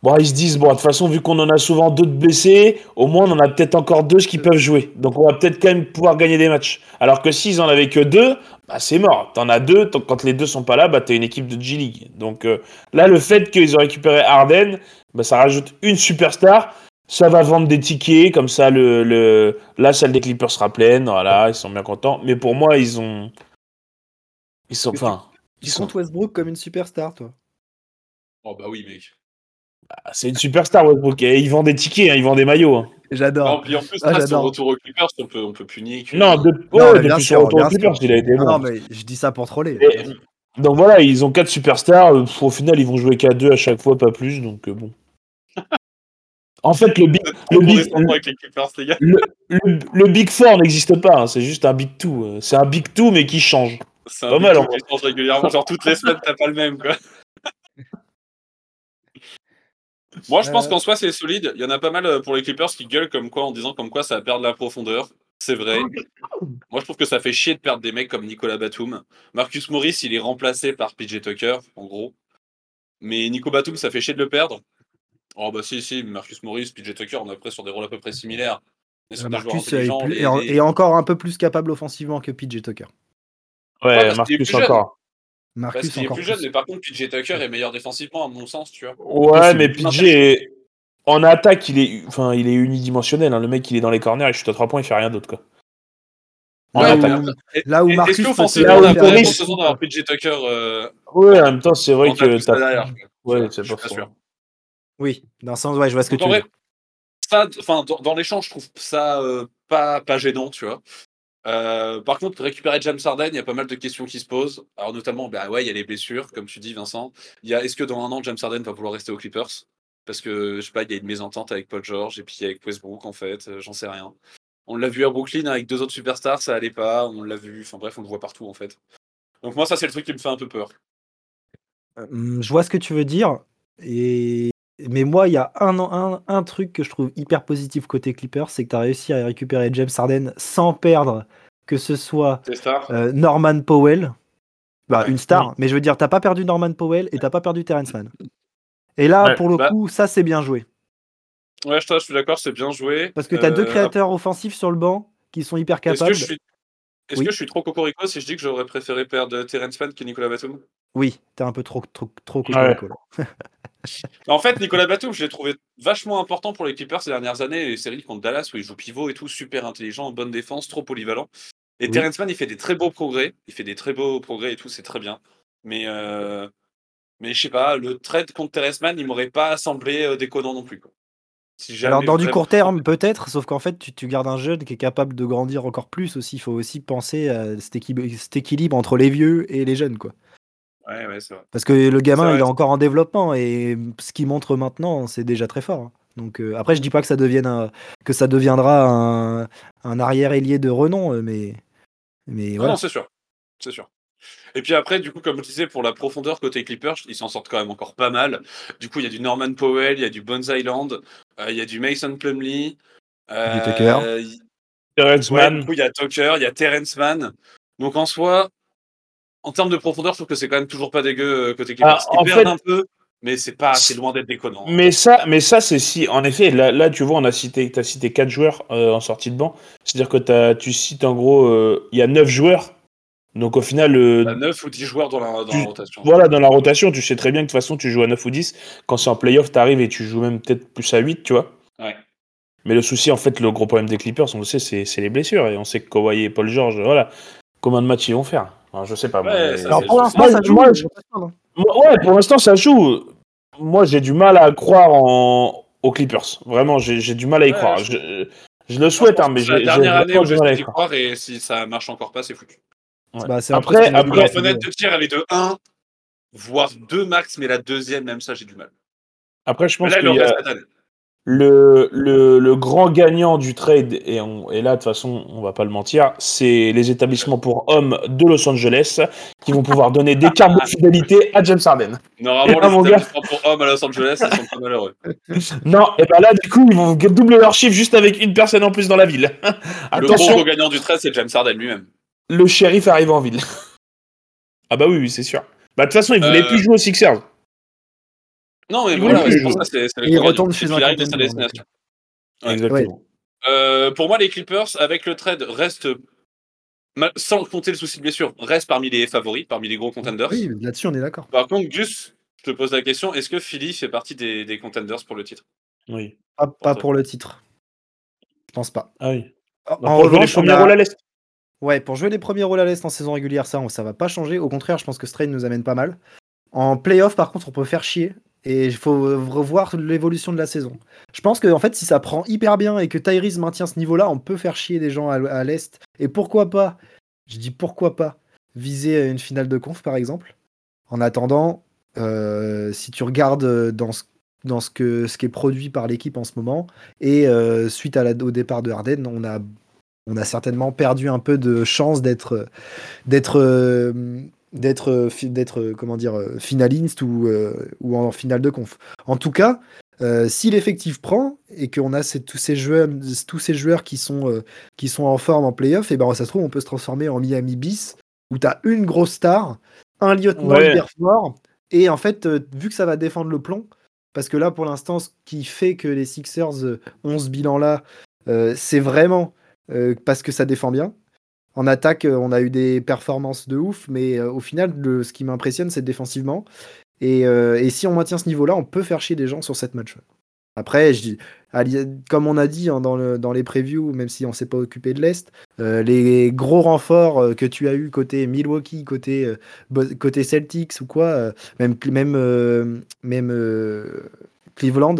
bon, ils se disent bon, de toute façon, vu qu'on en a souvent deux de blessés, au moins on en a peut-être encore deux qui peuvent jouer. Donc on va peut-être quand même pouvoir gagner des matchs. Alors que s'ils en avaient que deux, bah c'est mort. T'en as deux, quand les deux sont pas là, bah t'as une équipe de G League. Donc euh, là, le fait qu'ils ont récupéré Harden, bah, ça rajoute une superstar. Ça va vendre des tickets, comme ça le, le la salle des Clippers sera pleine, voilà, ils sont bien contents. Mais pour moi, ils ont, ils sont, enfin, ils sont, Westbrook comme une superstar, toi Oh bah oui, mec. Ah, c'est une superstar Westbrook. Et ils vendent des tickets, hein, ils vendent des maillots. hein. J'adore. En plus, Ah, là, son retour aux Clippers, on peut, on peut que. Non, de, Non, ouais, mais bien depuis sûr, son retour aux Clippers, sûr. il a été Non, bon. non, mais je dis ça pour troller. Et- Donc voilà, ils ont quatre superstars. Au final, ils vont jouer qu'à deux à chaque fois, pas plus. Donc euh, bon. En fait, le big, le big, le, le Big Four n'existe pas. hein, C'est juste un Big Two. euh, C'est un Big Two, mais qui change. C'est un Pas big mal, two en qui change régulièrement. Genre toutes les semaines, t'as pas le même, quoi. Moi, je pense Euh. qu'en soi, c'est solide. Il y en a pas mal euh, pour les Clippers qui gueulent comme quoi en disant comme quoi ça va perdre la profondeur. C'est vrai. Moi, je trouve que ça fait chier de perdre des mecs comme Nicolas Batum. Marcus Morris, il est remplacé par PJ Tucker, en gros. Mais Nico Batum, ça fait chier de le perdre. Oh, bah si, si, Marcus Morris, PJ Tucker, on est après sur des rôles à peu près similaires. Joueurs Marcus est, plus- est encore un peu plus capable offensivement que PJ Tucker. Ouais, qu'il est Marcus plus. Parce qu'il est encore plus jeune, mais par contre, PJ Tucker est meilleur défensivement, à mon sens, tu vois. Ouais, mais PJ, est- en attaque, il est, enfin, il est unidimensionnel. hein. Le mec, il est dans les corners, il chute à trois points, il fait rien d'autre, quoi. En Ouais, attaque. ou- Là où Marcus Est-ce qu'offensivement, Là où on a vraiment besoin d'avoir PJ Tucker euh, Ouais, en même temps, c'est vrai que t'as. Ouais, Je c'est pas pas sûr. Oui, dans le sens, ouais, je vois ce que tu en veux ça, enfin, dans, dans l'échange, je trouve ça euh, pas, pas gênant, tu vois. Euh, par contre, récupérer James Harden, il y a pas mal de questions qui se posent. Alors, notamment, bah ouais, il y a les blessures, comme tu dis, Vincent. Y a est-ce que dans un an, James Harden va vouloir rester aux Clippers? Parce que, je sais pas, il y a une mésentente avec Paul George et puis avec Westbrook, en fait, euh, j'en sais rien. On l'a vu à Brooklyn avec deux autres superstars, ça allait pas. On l'a vu, enfin bref, on le voit partout, en fait. Donc, moi, ça, c'est le truc qui me fait un peu peur. Hum, Je vois ce que tu veux dire. Et... Mais moi, il y a un, un, un truc que je trouve hyper positif côté Clippers, c'est que tu as réussi à récupérer James Harden sans perdre que ce soit euh, Norman Powell, bah, Ouais. une star, mais je veux dire, t'as pas perdu Norman Powell et t'as pas perdu Terrence Mann. Et là, Ouais, pour le bah- coup, ça c'est bien joué. Ouais, je, je suis d'accord, c'est bien joué. Parce que t'as deux Euh, créateurs offensifs sur le banc qui sont hyper Est-ce capables. que je suis, est-ce Oui. que je suis trop cocorico si je dis que j'aurais préféré perdre Terence Mann que Nicolas Batum? Oui, t'es un peu trop trop trop Ouais. cocorico. En fait, Nicolas Batum, je l'ai trouvé vachement important pour les Clippers ces dernières années. Les séries contre Dallas où il joue pivot et tout, super intelligent, bonne défense, trop polyvalent. Et Oui. Terence Mann, il fait des très beaux progrès. Il fait des très beaux progrès et tout, c'est très bien. Mais, euh, mais je sais pas, le trade contre Terence Mann, il m'aurait pas semblé euh, déconnant non plus. Quoi. Si Alors dans du court terme peut-être, sauf qu'en fait tu, tu gardes un jeune qui est capable de grandir encore plus aussi. Il faut aussi penser à cet équilibre, cet équilibre entre les vieux et les jeunes quoi. Ouais, ouais, c'est vrai. Parce que le gamin vrai, il est encore en développement et ce qu'il montre maintenant c'est déjà très fort. hein. Donc euh, après je dis pas que ça devienne un- que ça deviendra un, un arrière ailier de renom, euh, mais mais Ah voilà. Non, c'est sûr. C'est sûr. Et puis après, du coup, comme je disais, pour la profondeur côté Clippers, ils s'en sortent quand même encore pas mal. Du coup, il y a du Norman Powell, il y a du Bones Island, euh, il y a du Mason Plumlee. euh, Tucker. il- Terrence ouais, Mann. du coup, il y a Tucker, il y a Terrence Mann. Donc en soi, en termes de profondeur, je trouve que c'est quand même toujours pas dégueu euh, côté Clippers. Ah, Ils en perdent fait- un peu, mais c'est pas, c'est loin d'être déconnant. Mais ça, mais ça c'est si, en effet, là, là tu vois, on a cité, as cité quatre joueurs euh, en sortie de banc. C'est-à-dire que t'as- tu cites en gros, euh, il y a neuf joueurs. Donc au final, euh, T'as 9 ou 10 joueurs dans la, dans Tu- la rotation. voilà, dans la rotation, tu sais très bien que de toute façon, tu joues à 9 ou 10. Quand c'est en playoff, t'arrives et tu joues même peut-être plus à 8, tu vois. Ouais. Mais le souci, en fait, le gros problème des Clippers, on le sait, c'est c'est les blessures. Et on sait que Kawhi et Paul George, voilà, combien de matchs ils vont faire? Je sais pas. moi, Ouais, mais- Alors pour l'instant ça joue. Moi, je- hein. Moi, Ouais, pour l'instant, ça joue. Moi, j'ai du mal à croire en... aux Clippers. Vraiment, j'ai j'ai du mal à y Ouais, croire. je- Je- Je le souhaite, hein, mais que c'est la j'ai dernière j'ai année où j'ai mal à y d'y croire. croire et si ça marche encore pas, c'est foutu. Ouais. Bah, Après- après- La fenêtre de tir, elle est de 1, voire 2 max, mais la deuxième, même ça, j'ai du mal. Après, je pense qu'il y a année. Le, le, le grand gagnant du trade, et, on- et là, de toute façon, on va pas le mentir, c'est les établissements pour hommes de Los Angeles qui vont pouvoir donner des cartes de fidélité à James Harden. Normalement, mon les gars. établissements pour hommes à Los Angeles, ils sont pas malheureux. Non, et ben là, du coup, ils vont doubler leur chiffre juste avec une personne en plus dans la ville. Le gros Attention, gros gagnant du trade, c'est James Harden lui-même. le shérif arrive en ville. ah bah oui, oui, c'est sûr. Bah de toute façon, il voulait Euh, plus jouer aux Sixers. Non, mais Il voilà, c'est pour ça, c'est c'est le il retourne chez un puis, il arrive dans sa destination. Ouais. Exactement. Euh, pour moi, les Clippers, avec le trade, restent, sans compter le souci de blessure, restent parmi les favoris, parmi les gros contenders. Oui, là-dessus, on est d'accord. Par contre, Gus, je te pose la question, est-ce que Philly fait partie des, des contenders pour le titre? Oui. Pas, pour le titre. Je pense pas. Ah oui. En, Donc, en pour jouer les revanche, on premiers a- rôles à l'Est. Ouais, pour jouer les premiers rôles à l'Est en saison régulière, ça, on- ça va pas changer. Au contraire, je pense que Strain nous amène pas mal. En playoff, par contre, on peut faire chier. Et il faut revoir l'évolution de la saison. Je pense que en fait, si ça prend hyper bien et que Tyrese maintient ce niveau-là, on peut faire chier des gens à, l'Est. Et pourquoi pas, je dis pourquoi pas, viser une finale de conf, par exemple. En attendant, euh, si tu regardes dans ce, que, ce qui est produit par l'équipe en ce moment, et euh, suite au départ de Harden, on a certainement perdu un peu de chance d'être d'être euh, d'être euh, d'être euh, comment dire euh, finaliste ou euh, ou en finale de conf. En tout cas, euh, si l'effectif prend et qu'on a ces- tous ces joueurs tous ces joueurs qui sont euh, qui sont en forme en playoff, et ben ça se trouve on peut se transformer en Miami bis où tu as une grosse star, un lieutenant Ouais. hyper fort et en fait vu que ça va défendre le plomb parce que là pour l'instant ce qui fait que les Sixers ont ce bilan là c'est vraiment parce que ça défend bien. En attaque, euh, on a eu des performances de ouf, mais euh, au final, le- ce qui m'impressionne, c'est défensivement. Et, euh, et si on maintient ce niveau-là, on peut faire chier des gens sur cette match. Après, comme on a dit hein, dans, le- dans les previews, même si on s'est pas occupé de l'Est, les gros renforts que tu as eu côté Milwaukee, côté, Celtics ou quoi, même, même, Cleveland,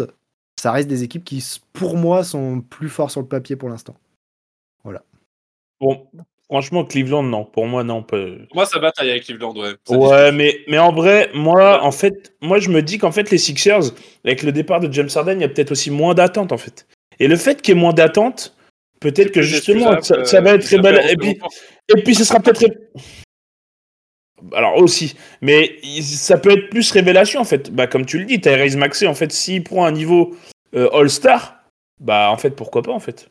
ça reste des équipes qui, pour moi, sont plus forts sur le papier pour l'instant. Bon, franchement, Cleveland, non. Pour moi, non. Moi, ça bataille avec Cleveland, ouais. Ça Ouais, mais, mais en vrai, moi, en fait, moi, je me dis qu'en fait, les Sixers, avec le départ de James Harden, il y a peut-être aussi moins d'attente, en fait. Et le fait qu'il y ait moins d'attente, peut-être que justement, ça, ça va euh, être très belle. Et puis, longtemps. et puis, ce sera peut-être. Alors aussi, mais ça peut être plus révélation en fait. Bah comme tu le dis, Tyrese Maxey en fait, s'il prend un niveau euh, All-Star, bah en fait pourquoi pas en fait.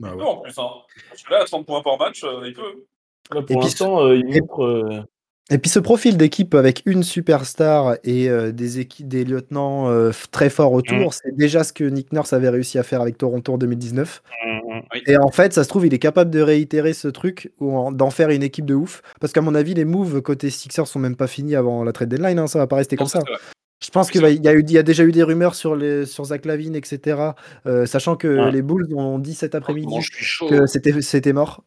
Bah Non, en plus, hein. Parce que là, à 30 points par match, euh, il peut. Là, Et pour puis, l'instant, euh, il et- montre. euh, Et puis ce profil d'équipe avec une superstar et euh, des équipes, des lieutenants euh, très forts autour, Mm. c'est déjà ce que Nick Nurse avait réussi à faire avec Toronto en 2019. mm, Et en fait, ça se trouve, il est capable de réitérer ce truc ou en- d'en faire une équipe de ouf. Parce qu'à mon avis, les moves côté Sixers sont même pas finis avant la trade deadline. hein, ça va pas rester comme ça. Je pense qu'il y, a eu- il y a déjà eu des rumeurs sur, les, sur Zach Lavine, etc. euh, sachant que Ouais. les Bulls ont dit cet après-midi que c'était mort.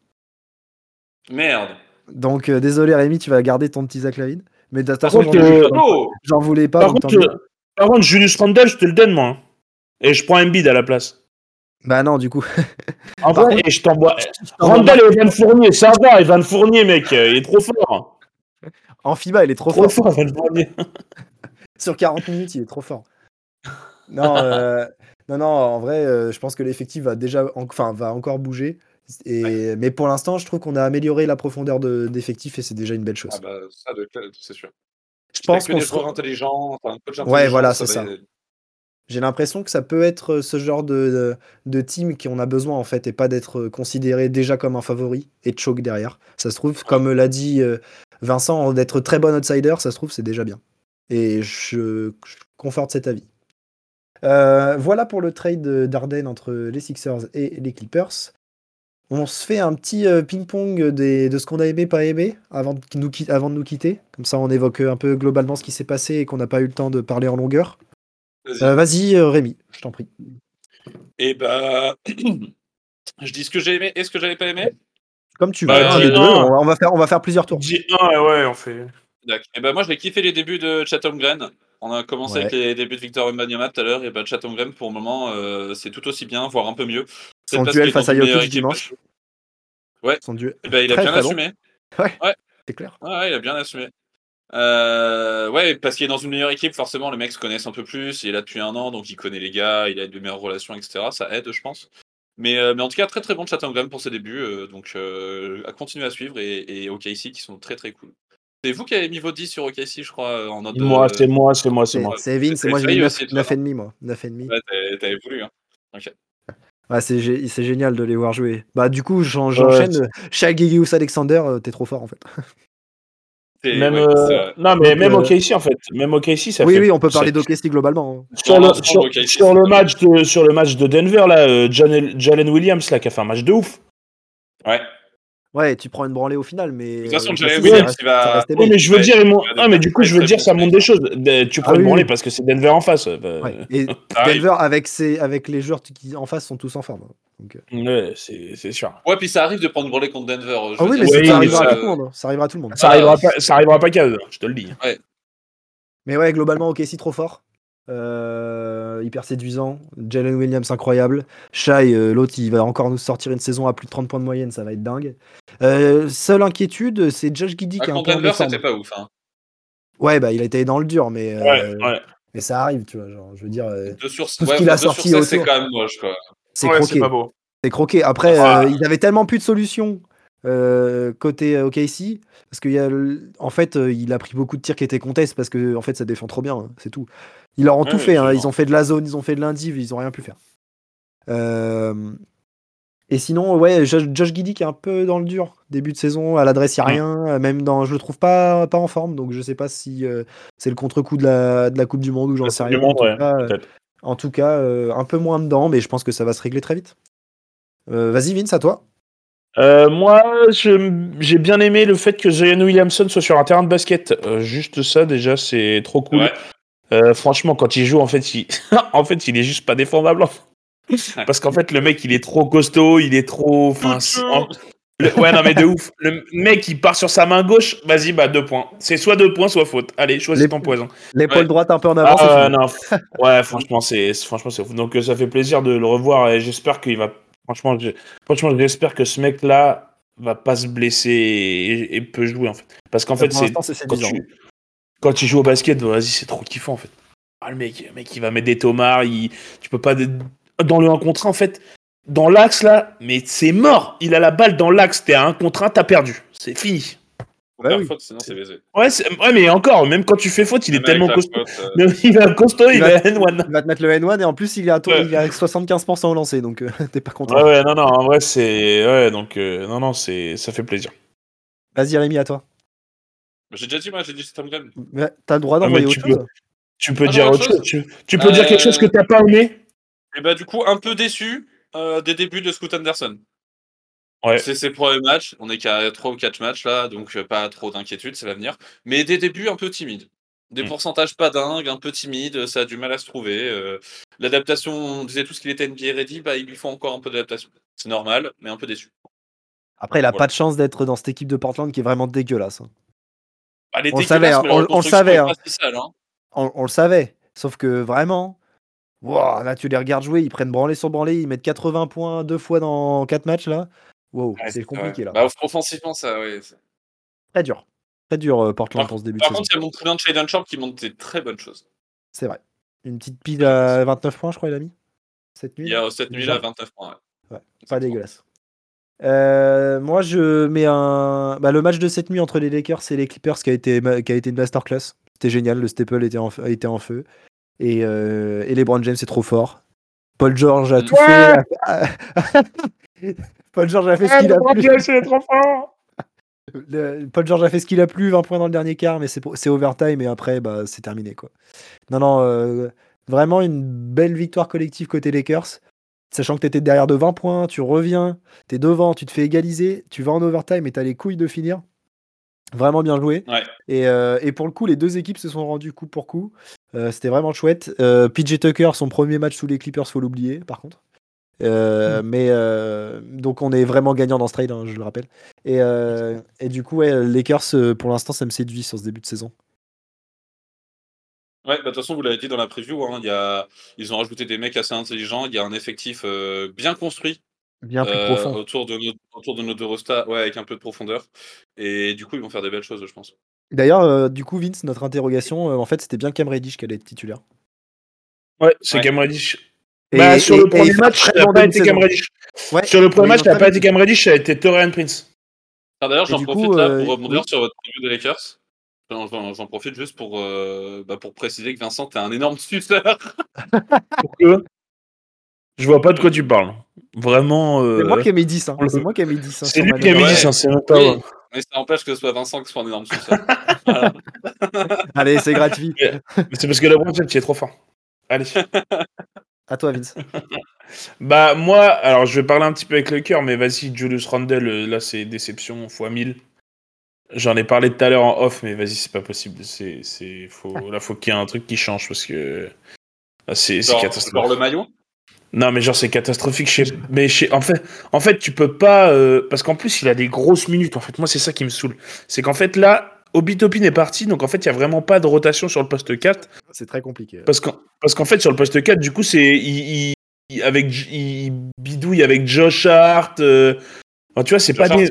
Merde. Donc euh, désolé Rémi, tu vas garder ton petit Zach Lavine. Mais de toute façon, j'en- voulais pas. Par contre, euh, par contre, Julius Randle, je te le donne moi. hein. Et je prends Embiid à la place. Bah non, du coup. En vrai, contre, et je t'envoie. Randall et Evan Fournier, ça va, Evan Fournier, mec, euh, il est trop fort. En FIBA, il est trop, Trop fort. fort, Evan Fournier. Sur 40 minutes, il est trop fort. Non, euh, non, non, en vrai, euh, je pense que l'effectif va déjà, en- enfin, va encore bouger. Et, Mais pour l'instant, je trouve qu'on a amélioré la profondeur de- d'effectif et c'est déjà une belle chose. Ah bah, ça, c'est sûr. je pense que qu'on des se- joueurs intelligents, enfin, un coach Ouais, intelligent, voilà, ça c'est va- ça. J'ai l'impression que ça peut être ce genre de, de, de team qu'on a besoin en fait et pas d'être considéré déjà comme un favori et de choke derrière. Ça se trouve, comme l'a dit euh, Vincent, d'être très bon outsider, ça se trouve, c'est déjà bien. Et je, je conforte cet avis. Euh, voilà pour le trade d'Arden entre les Sixers et les Clippers. On se fait un petit euh, ping-pong des- de ce qu'on a aimé, pas aimé, avant de, nous, qui- avant de nous quitter. Comme ça, on évoque un peu globalement ce qui s'est passé et qu'on n'a pas eu le temps de parler en longueur. Vas-y. Euh, Vas-y, Rémi, je t'en prie. Et bah. je dis ce que j'ai aimé et ce que j'avais pas aimé. Comme tu veux, Bah, les deux, on va faire, on va faire plusieurs tours. Dis un, ouais, on fait. Et ben moi, j'ai kiffé les débuts de Chatham Gren. On a commencé Ouais. avec les débuts de Victor Wembanyama tout à l'heure. Et ben Chatham Gren, pour le moment, euh, c'est tout aussi bien, voire un peu mieux. Son duel face à Jokic équipe. dimanche. Ouais. Son duel. Eh ben, il a Très, bien très bon. assumé. C'est clair. Ouais, ouais, il a bien assumé. Euh, ouais, parce qu'il est dans une meilleure équipe, forcément, les mecs se connaissent un peu plus. Il est là depuis un an, donc il connaît les gars, il a de meilleures relations, etc. Ça aide, je pense. Mais, euh, mais en tout cas, très très bon Chattangram pour ses débuts. euh, donc euh, à continuer à suivre et, et OKC qui sont très très cool. C'est vous qui avez mis vos 10 sur OKC, je crois, euh, en note de- Moi, c'est moi, c'est moi, c'est C'est moi. c'est Vince, C'est moi j'ai mis sérieux 9, aussi, toi, non 9,5 moi. 9,5. Ouais, t'avais- voulu. Hein. Ok. Ah, c'est gé- c'est génial de les voir jouer. Bah du coup j'en- j'enchaîne. Gilgeous Alexander, euh, t'es trop fort en fait. Même, ouais, euh, non, mais Donc, même euh, OKC en fait. Même OKC, ça oui fait. oui, on peut parler d'OKC globalement. hein. Sur le, non, sur, OKC, sur c'est le pas match de sur le match de Denver là, euh, Jalen Williams là qui a fait un match de ouf. Ouais. Ouais, tu prends une branlée au final, mais. De toute façon, euh, Jalen Williams, il va- Oui, mais je veux Ouais, dire, ah, mais du coup, je veux dire, ça montre des choses. De- Tu prends Ah une oui, branlée oui. parce que c'est Denver en face. bah, Ouais. Et arrive. Denver avec ses avec les joueurs qui en face sont tous en forme. hein. Donc, euh, ouais, c'est c'est sûr. Ouais, puis ça arrive de prendre une branlée contre Denver. je Ah oui, mais Oui, ça mais arrivera ça- à tout le monde. hein. Ça arrivera à tout le monde. Ça Ah, arrivera c'est- pas, ça arrivera pas qu'à eux, je te le dis. Mais ouais, globalement, OKC trop fort. Euh, hyper séduisant. Jalen Williams incroyable. Shai, euh, l'autre, il va encore nous sortir une saison à plus de 30 points de moyenne, ça va être dingue. Euh, seule inquiétude, c'est Josh Giddy Ah, qui est un peu c'était pas ouf. Hein. Ouais, bah il a été dans le dur, mais, euh, Ouais, ouais. mais ça arrive, tu vois. Genre, je veux dire, euh, 2 sur, ce ouais, qu'il a deux sur sorti 16, c'est quand même moche. Quoi. c'est Ouais, croqué. c'est croqué. Après, Ah. euh, ils avaient tellement plus de solutions euh, côté euh, OKC parce qu'il y a, le- en fait, euh, il a pris beaucoup de tirs qui étaient contestes parce que en fait, ça défend trop bien. hein, c'est tout. Ils leur ont Ouais, tout fait. hein, ils ont fait de la zone, ils ont fait de l'indiv, ils ont rien pu faire. Euh, et sinon, ouais, Josh, Josh Giddey qui est un peu dans le dur début de saison. À l'adresse, il n'y a rien. Même dans, je le trouve pas pas en forme, donc je sais pas si euh, c'est le contre-coup de la, de la Coupe du Monde ou j'en sais rien. Monde, en tout ouais, cas, en tout cas, un peu moins dedans, mais je pense que ça va se régler très vite. Vas-y, Vince, à toi. Euh, moi, j'ai bien aimé le fait que Zion Williamson soit sur un terrain de basket. Euh, juste ça, déjà, c'est trop cool. Ouais. Euh, franchement, quand il joue, en fait, il... en fait, il est juste pas défendable. Parce qu'en fait, le mec, il est trop costaud, il est trop. Enfin, c'est- en- le- Ouais, non, mais de ouf. Le mec, il part sur sa main gauche, vas-y, bah, deux points. C'est soit deux points, soit faute. Allez, choisis Les- ton poison. L'épaule Ouais. droite un peu en avant. Ah, fini. non. Ouais, franchement, c'est franchement c'est fou. Donc ça fait plaisir de le revoir et j'espère qu'il va. Franchement, franchement, j'espère que ce mec-là va pas se blesser et, et peut jouer en fait. Parce qu'en fait, pour c'est quand tu quand il joue au basket, bah, vas-y, c'est trop kiffant en fait. Ah, le mec, le mec, il va mettre des tomards, il, tu peux pas dans le 1 contre 1 en fait. Dans l'axe là, mais c'est mort. Il a la balle dans l'axe, t'es à 1 contre 1, t'as perdu. C'est fini. Faut Bah faire oui. faute, sinon c'est baisé. Ouais, ouais, mais encore, même quand tu fais faute, il est Même tellement costaud. faute, euh, Mais il est costaud, il, Il va va- N1. Il va te mettre le N1 et en plus, il est à, tour- Ouais. il est à 75% au lancer, donc euh, t'es pas content. Ouais, ouais, non, non, en vrai, c'est. Ouais, donc, euh, non, non, c'est... ça fait plaisir. Vas-y, Rémi, à toi. J'ai déjà dit, moi, j'ai dit Stam Graham. Mais T'as le droit Ah, d'envoyer mais autre tu chose. Tu peux Ah, dire autre autre chose. Tu, tu peux dire quelque chose que t'as pas aimé? Et bah, du coup, un peu déçu euh, des débuts de Scoot Anderson. Ouais. C'est ses premiers matchs. On est qu'à 3 ou 4 matchs là, donc euh, pas trop d'inquiétude, ça va venir. Mais des débuts un peu timides. Des Mm. pourcentages pas dingues, un peu timides, ça a du mal à se trouver. euh, L'adaptation, on disait tous qu'il était NBA ready, bah, il lui faut encore un peu d'adaptation. C'est normal, mais un peu déçu. Après, il a Voilà. pas de chance d'être dans cette équipe de Portland qui est vraiment dégueulasse. hein. Bah, elle est On le dégueulasse, savait, on- on le savait, est hein. pas si sale, hein. On, on le savait. Sauf que vraiment, wow, là, tu les regardes jouer, ils prennent branlée sur branlée, ils mettent 80 points deux fois dans 4 matchs là. Wow, Ouais, c'est compliqué ouais. là. Bah, offensivement, ça, ouais. Très dur. Très dur, euh, Portland, Par, pour ce début par de contre, saison. il y a mon de Shaden Sharp qui montre des très bonnes choses. C'est vrai. Une petite pile à 29 points, je crois, il a mis. Cette nuit. Il y a cette nuit-là Déjà. 29 points. ouais. Pas dégueulasse. Euh, moi, je mets un. Bah, le match de cette nuit entre les Lakers et les Clippers qui a été, qui a été une masterclass. C'était génial. Le staple était en, feu- était en feu. Et, euh, et LeBron James est trop fort. Paul George a tout Ouais. fait. Paul George a fait ce qu'il a plu. c'est trop fort Le- Paul George a fait ce qu'il a plu, 20 points dans le dernier quart, mais c'est overtime et après, bah, c'est terminé. Quoi. Non, non, euh, vraiment une belle victoire collective côté Lakers. Sachant que tu étais derrière de 20 points, tu reviens, tu es devant, tu te fais égaliser, tu vas en overtime et tu as les couilles de finir. Vraiment bien joué. Ouais. Et, euh, et pour le coup, les deux équipes se sont rendues coup pour coup. Euh, C'était vraiment chouette. Euh, PJ Tucker, son premier match sous les Clippers, faut l'oublier par contre. Euh, Mais euh, donc on est vraiment gagnant dans ce trade, hein, je le rappelle. Et, euh, et du coup, ouais, Lakers, pour l'instant, ça me séduit sur ce début de saison. Ouais, bah, de toute façon, vous l'avez dit dans la preview, hein, il y a... ils ont rajouté des mecs assez intelligents, il y a un effectif euh, bien construit Bien plus euh, profond. autour de nos, autour de nos deux rostas, ouais, avec un peu de profondeur. Et du coup, ils vont faire des belles choses, je pense. D'ailleurs, euh, du coup, Vince, notre interrogation, euh, en fait, c'était bien Cam Reddish qui allait être titulaire. Ouais, c'est Ouais. Cam Reddish. Bah, et- sur et- le et premier match, été Cam saison. Reddish. Ouais, Sur le premier match, très pas été Cam Reddish, ça a été Torian Prince. Ah, D'ailleurs, j'en profite coup, là euh, pour rebondir oui. sur votre preview des Lakers. J'en- profite juste pour, euh, bah, pour préciser que Vincent, t'es un énorme suceur. Pourquoi Je vois pas de quoi tu parles. Vraiment. euh, C'est moi qui ai mis 10. hein. le- C'est moi qui ai mis 10. hein, C'est sur lui qui a mis Ouais. 10, hein, c'est même pas. Oui, mais ça empêche que ce soit Vincent qui soit un énorme suceur. Voilà. Allez, c'est gratuit. Mais c'est parce que LeBron James, il est trop fort. Allez. À toi, Vince. Bah moi, alors je vais parler un petit peu avec le cœur, mais vas-y, Julius Randle, euh, là c'est déception fois 1000. J'en ai parlé tout à l'heure en off, mais vas-y, c'est pas possible. C'est, c'est, faut, là, faut qu'il y ait un truc qui change parce que là, c'est, c'est catastrophique. le maillot? Non, mais genre c'est catastrophique. Chez... Mais chez... en fait, en fait, tu peux pas euh, parce qu'en plus il a des grosses minutes. En fait, moi c'est ça qui me saoule, c'est qu'en fait là, Obi Topin est parti, donc en fait il y a vraiment pas de rotation sur le poste 4. C'est très compliqué. Parce qu'en parce qu'en fait, sur le poste 4, du coup, c'est. Il, avec, il bidouille avec Josh Hart. euh, enfin, tu vois, c'est pas Hart, des.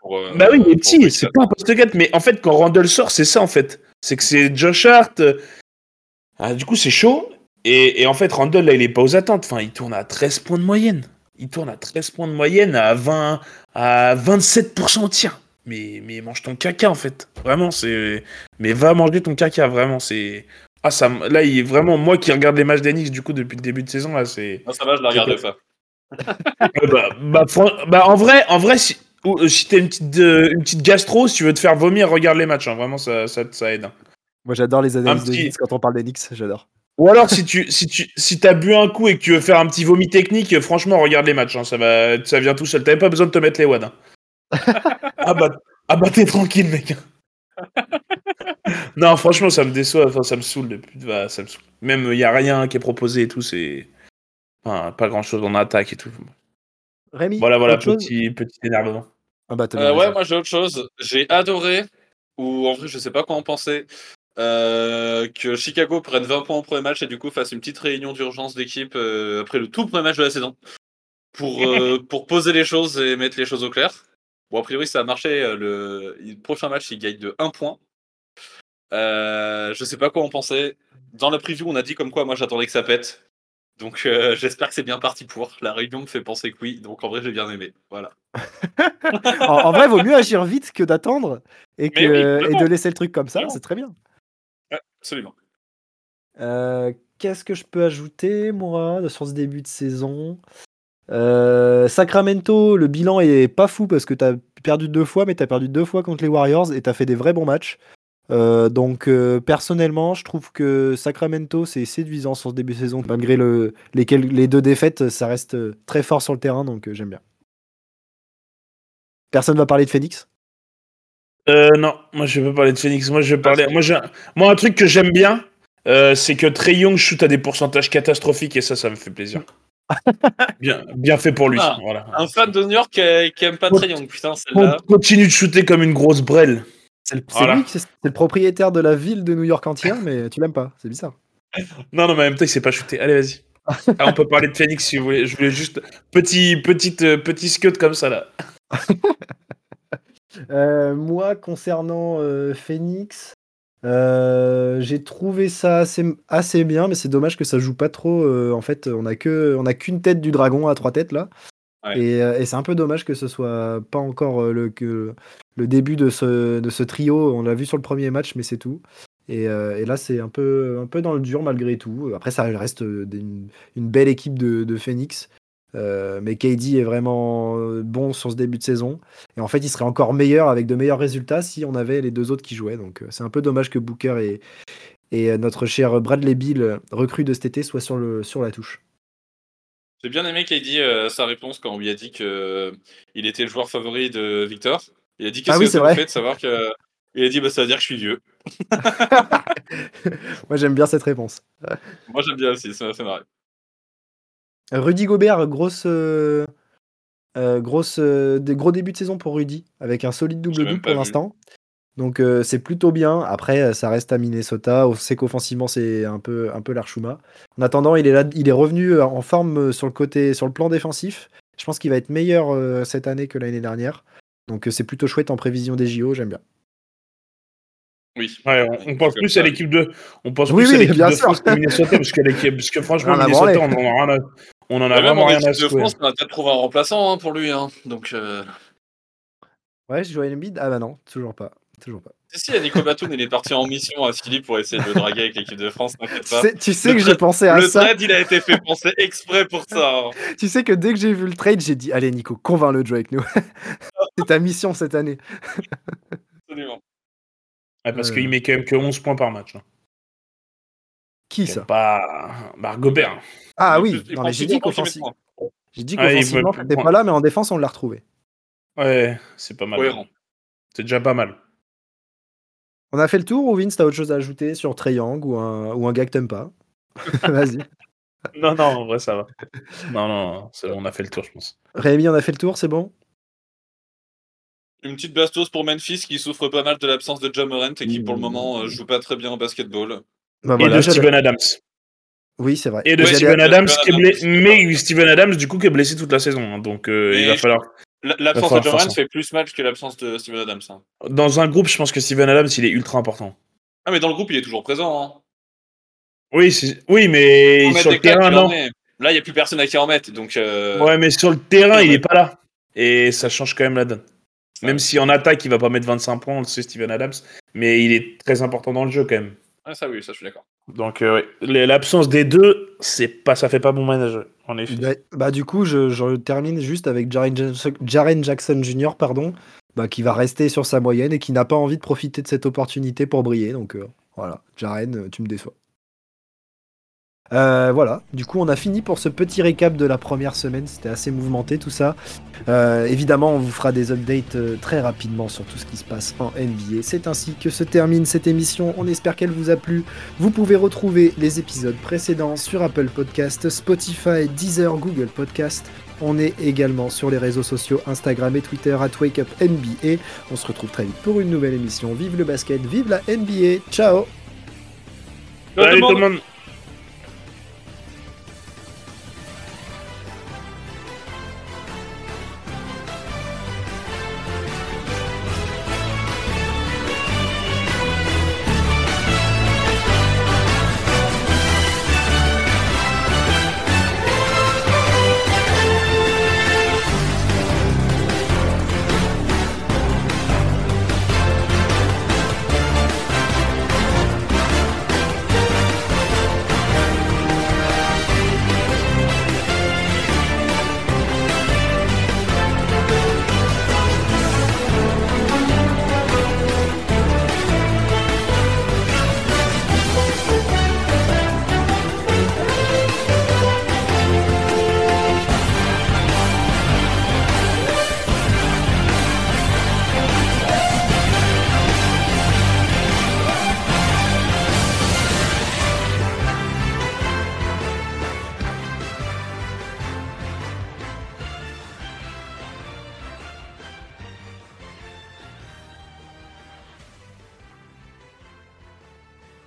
pour, euh, Bah oui, il est petit, c'est pas un poste 4, mais en fait, quand Randall sort, c'est ça en fait. C'est que c'est Josh Hart. euh, ah, du coup, c'est chaud. Et, et en fait, Randall, là, il est pas aux attentes. Enfin, il tourne à 13 points de moyenne. Il tourne à 13 points de moyenne à 20, à 27% au tir. Mais, mais mange ton caca, en fait. Vraiment, c'est. Mais va manger ton caca, vraiment. C'est. Ah, ça, là, il est vraiment. Moi qui regarde les matchs d'Enix, du coup, depuis le début de saison, là, c'est. Non, ça va, je la regarde pas. Bah, bah, fran- bah, en vrai, en vrai, si, ou, euh, si t'as une petite, euh, une petite gastro, si tu veux te faire vomir, regarde les matchs. hein. Vraiment, ça, ça, ça aide. hein. Moi, j'adore les analyses petit- quand on parle d'Enix. J'adore. Ou alors, si tu, si tu, si t'as bu un coup et que tu veux faire un petit vomi technique, euh, franchement, regarde les matchs. hein. Ça va, ça vient tout seul. T'avais pas besoin de te mettre les wads. ah bah, ah bah, t'es tranquille, mec. non, franchement, ça me déçoit. Enfin, ça me saoule depuis. bah, ça me saoule. Même, il y a rien qui est proposé et tout. C'est, enfin, pas grand chose en attaque et tout. Rémi Voilà, voilà, petit, petit énervement. Ah bah, Euh, ouais, moi j'ai autre chose. J'ai adoré, ou en vrai je sais pas quoi en penser, euh, que Chicago prenne 20 points au premier match et du coup fasse une petite réunion d'urgence d'équipe euh, après le tout premier match de la saison pour, euh, pour poser les choses et mettre les choses au clair. Bon, a priori ça a marché. euh, Le, le prochain match il gagne de 1 point. Euh, je sais pas quoi en penser. Dans la preview, on a dit comme quoi moi j'attendais que ça pète. Donc euh, j'espère que c'est bien parti pour. La réunion me fait penser que oui, donc en vrai j'ai bien aimé. Voilà. en, en vrai, vaut mieux agir vite que d'attendre et, que, Mais oui, et vraiment. de laisser le truc comme ça. C'est très bien. Absolument. Euh, Qu'est-ce que je peux ajouter, moi, sur ce début de saison? Euh, Sacramento, le bilan est pas fou parce que t'as perdu deux fois, mais t'as perdu deux fois contre les Warriors et t'as fait des vrais bons matchs. Euh, donc euh, personnellement, je trouve que Sacramento c'est séduisant sur ce début de saison, malgré le, les, deux défaites, ça reste très fort sur le terrain, donc j'aime bien. Personne va parler de Phoenix? Non, moi je vais parler de Phoenix. Moi je vais parler. Moi, un truc que j'aime bien, c'est que Trey Young shoot à des pourcentages catastrophiques et ça, ça me fait plaisir. bien, bien fait pour lui. Ah, voilà. Un fan de New York qui, qui aime pas Trae Young, putain, celle-là. Continue de shooter comme une grosse brêle. C'est le, Voilà. lui, c'est c'est le propriétaire de la ville de New York entière, mais tu l'aimes pas, c'est bizarre. Non, non, mais en même temps, il s'est pas shooté. Allez, vas-y. Ah, on peut parler de Phoenix si vous voulez. Je voulais juste petit, petite, euh, petit scud comme ça là. Euh, moi, concernant euh, Phoenix, euh, j'ai trouvé ça assez, assez bien, mais c'est dommage que ça joue pas trop. euh, en fait, on a que, on a qu'une tête du dragon à trois têtes là, Ouais. et, euh, et c'est un peu dommage que ce soit pas encore le, que, le début de ce, de ce trio. On l'a vu sur le premier match, mais c'est tout. Et, et là, c'est un peu, un peu dans le dur malgré tout. Après, ça reste une, une belle équipe de, de Phoenix. Euh, mais KD est vraiment euh, bon sur ce début de saison. Et en fait, il serait encore meilleur avec de meilleurs résultats si on avait les deux autres qui jouaient. Donc euh, c'est un peu dommage que Booker et, et notre cher Bradley Bill, recrue de cet été, soient sur, le, sur la touche. J'ai bien aimé qu'il euh, sa réponse quand on lui a dit que euh, il était le joueur favori de Victor. Il a dit qu'est-ce Ah oui, que ça vous fait de savoir que. Il a dit bah ça veut dire que je suis vieux. Moi, j'aime bien cette réponse. Moi j'aime bien aussi, ça m'a fait marrer. Rudy Gobert, grosse, euh, euh, grosse, euh, des gros débuts de saison pour Rudy, avec un solide double-double pour l'instant. Donc euh, c'est plutôt bien. Après, ça reste à Minnesota. On sait qu'offensivement, c'est un peu, un peu l'Archuma. En attendant, il est, là, il est revenu en forme sur le côté, sur le plan défensif. Je pense qu'il va être meilleur euh, cette année que l'année dernière. Donc euh, c'est plutôt chouette en prévision des JO, j'aime bien. Oui. Ouais, on, on pense plus à l'équipe de, on pense Oui, plus oui, à l'équipe bien de sûr. France que Minnesota parce que, l'équipe- parce que franchement, Minnesota, on en a rien à, on en a Même vraiment en rien à équipe de secouer. France, on a peut-être trouvé un remplaçant hein, pour lui. Hein. Donc, euh... Ouais, Joel Embiid Ah bah non, toujours pas. Toujours pas. si, si, Nico Batum, il est parti en mission à Philippe pour essayer de le draguer avec l'équipe de France, t'inquiète pas. sais, tu sais Le que j'ai pensé à Le ça. trade, il a été fait penser exprès pour ça. hein. Tu sais que dès que j'ai vu le trade, j'ai dit Allez, Nico, convainc le de jouer avec nous. c'est ta mission cette année. Absolument. Ouais, parce Euh. qu'il met quand même que 11 points par match. hein. Qui ça pas bah, Gobert. Ah Il oui, j'ai dit qu'offensivement. J'ai dit Ah, il qu'offensivement, t'étais pas là, mais en défense, on l'a retrouvé. Ouais, c'est pas mal. C'est déjà pas mal. On a fait le tour ou Vince, t'as autre chose à ajouter sur Triangle ou un, ou un gars que t'aimes pas Vas-y. Non, non, en vrai, ça va. Non, non, on a fait le tour, je pense. Rémi, on a fait le tour, c'est bon Une petite bastos pour Memphis qui souffre pas mal de l'absence de John Morant et qui pour le moment euh, joue pas très bien au basketball. Bah Et voilà, de Steven Adams. Oui, c'est vrai. Et de Ouais, Steven Adams, qui est blessé, mais Steven Adams, du coup, qui est blessé toute la saison. hein. donc, euh, il va falloir. L'absence de ça. fait plus mal que l'absence de Steven Adams. hein. Dans un groupe, je pense que Steven Adams, il est ultra important. Ah, mais dans le groupe, il est toujours présent. Hein. Oui, oui mais sur le terrain, non. Là, il n'y a plus personne à qui en mettre. Donc, euh, Ouais, mais sur le terrain, il est pas là. Et ça change quand même la donne. Même si en attaque, il va pas mettre 25 points, on le sait, Steven Adams. Mais il est très important dans le jeu quand même. Ah, ça, oui, ça, je suis d'accord. Donc, euh, l'absence des deux, c'est pas, ça fait pas bon manager, en effet. Bah, bah, du coup, je, je termine juste avec Jaren Jackson, Jaren Jackson Jr., pardon, bah, qui va rester sur sa moyenne et qui n'a pas envie de profiter de cette opportunité pour briller. Donc euh, voilà, Jaren, tu me déçois. Euh, voilà, du coup on a fini pour ce petit récap de la première semaine, c'était assez mouvementé tout ça. Euh, évidemment on vous fera des updates euh, très rapidement sur tout ce qui se passe en NBA. C'est ainsi que se termine cette émission, on espère qu'elle vous a plu. Vous pouvez retrouver les épisodes précédents sur Apple Podcast, Spotify, Deezer, Google Podcast. On est également sur les réseaux sociaux Instagram et Twitter at WakeUpNBA. On se retrouve très vite pour une nouvelle émission. Vive le basket, vive la NBA, ciao Salut tout le monde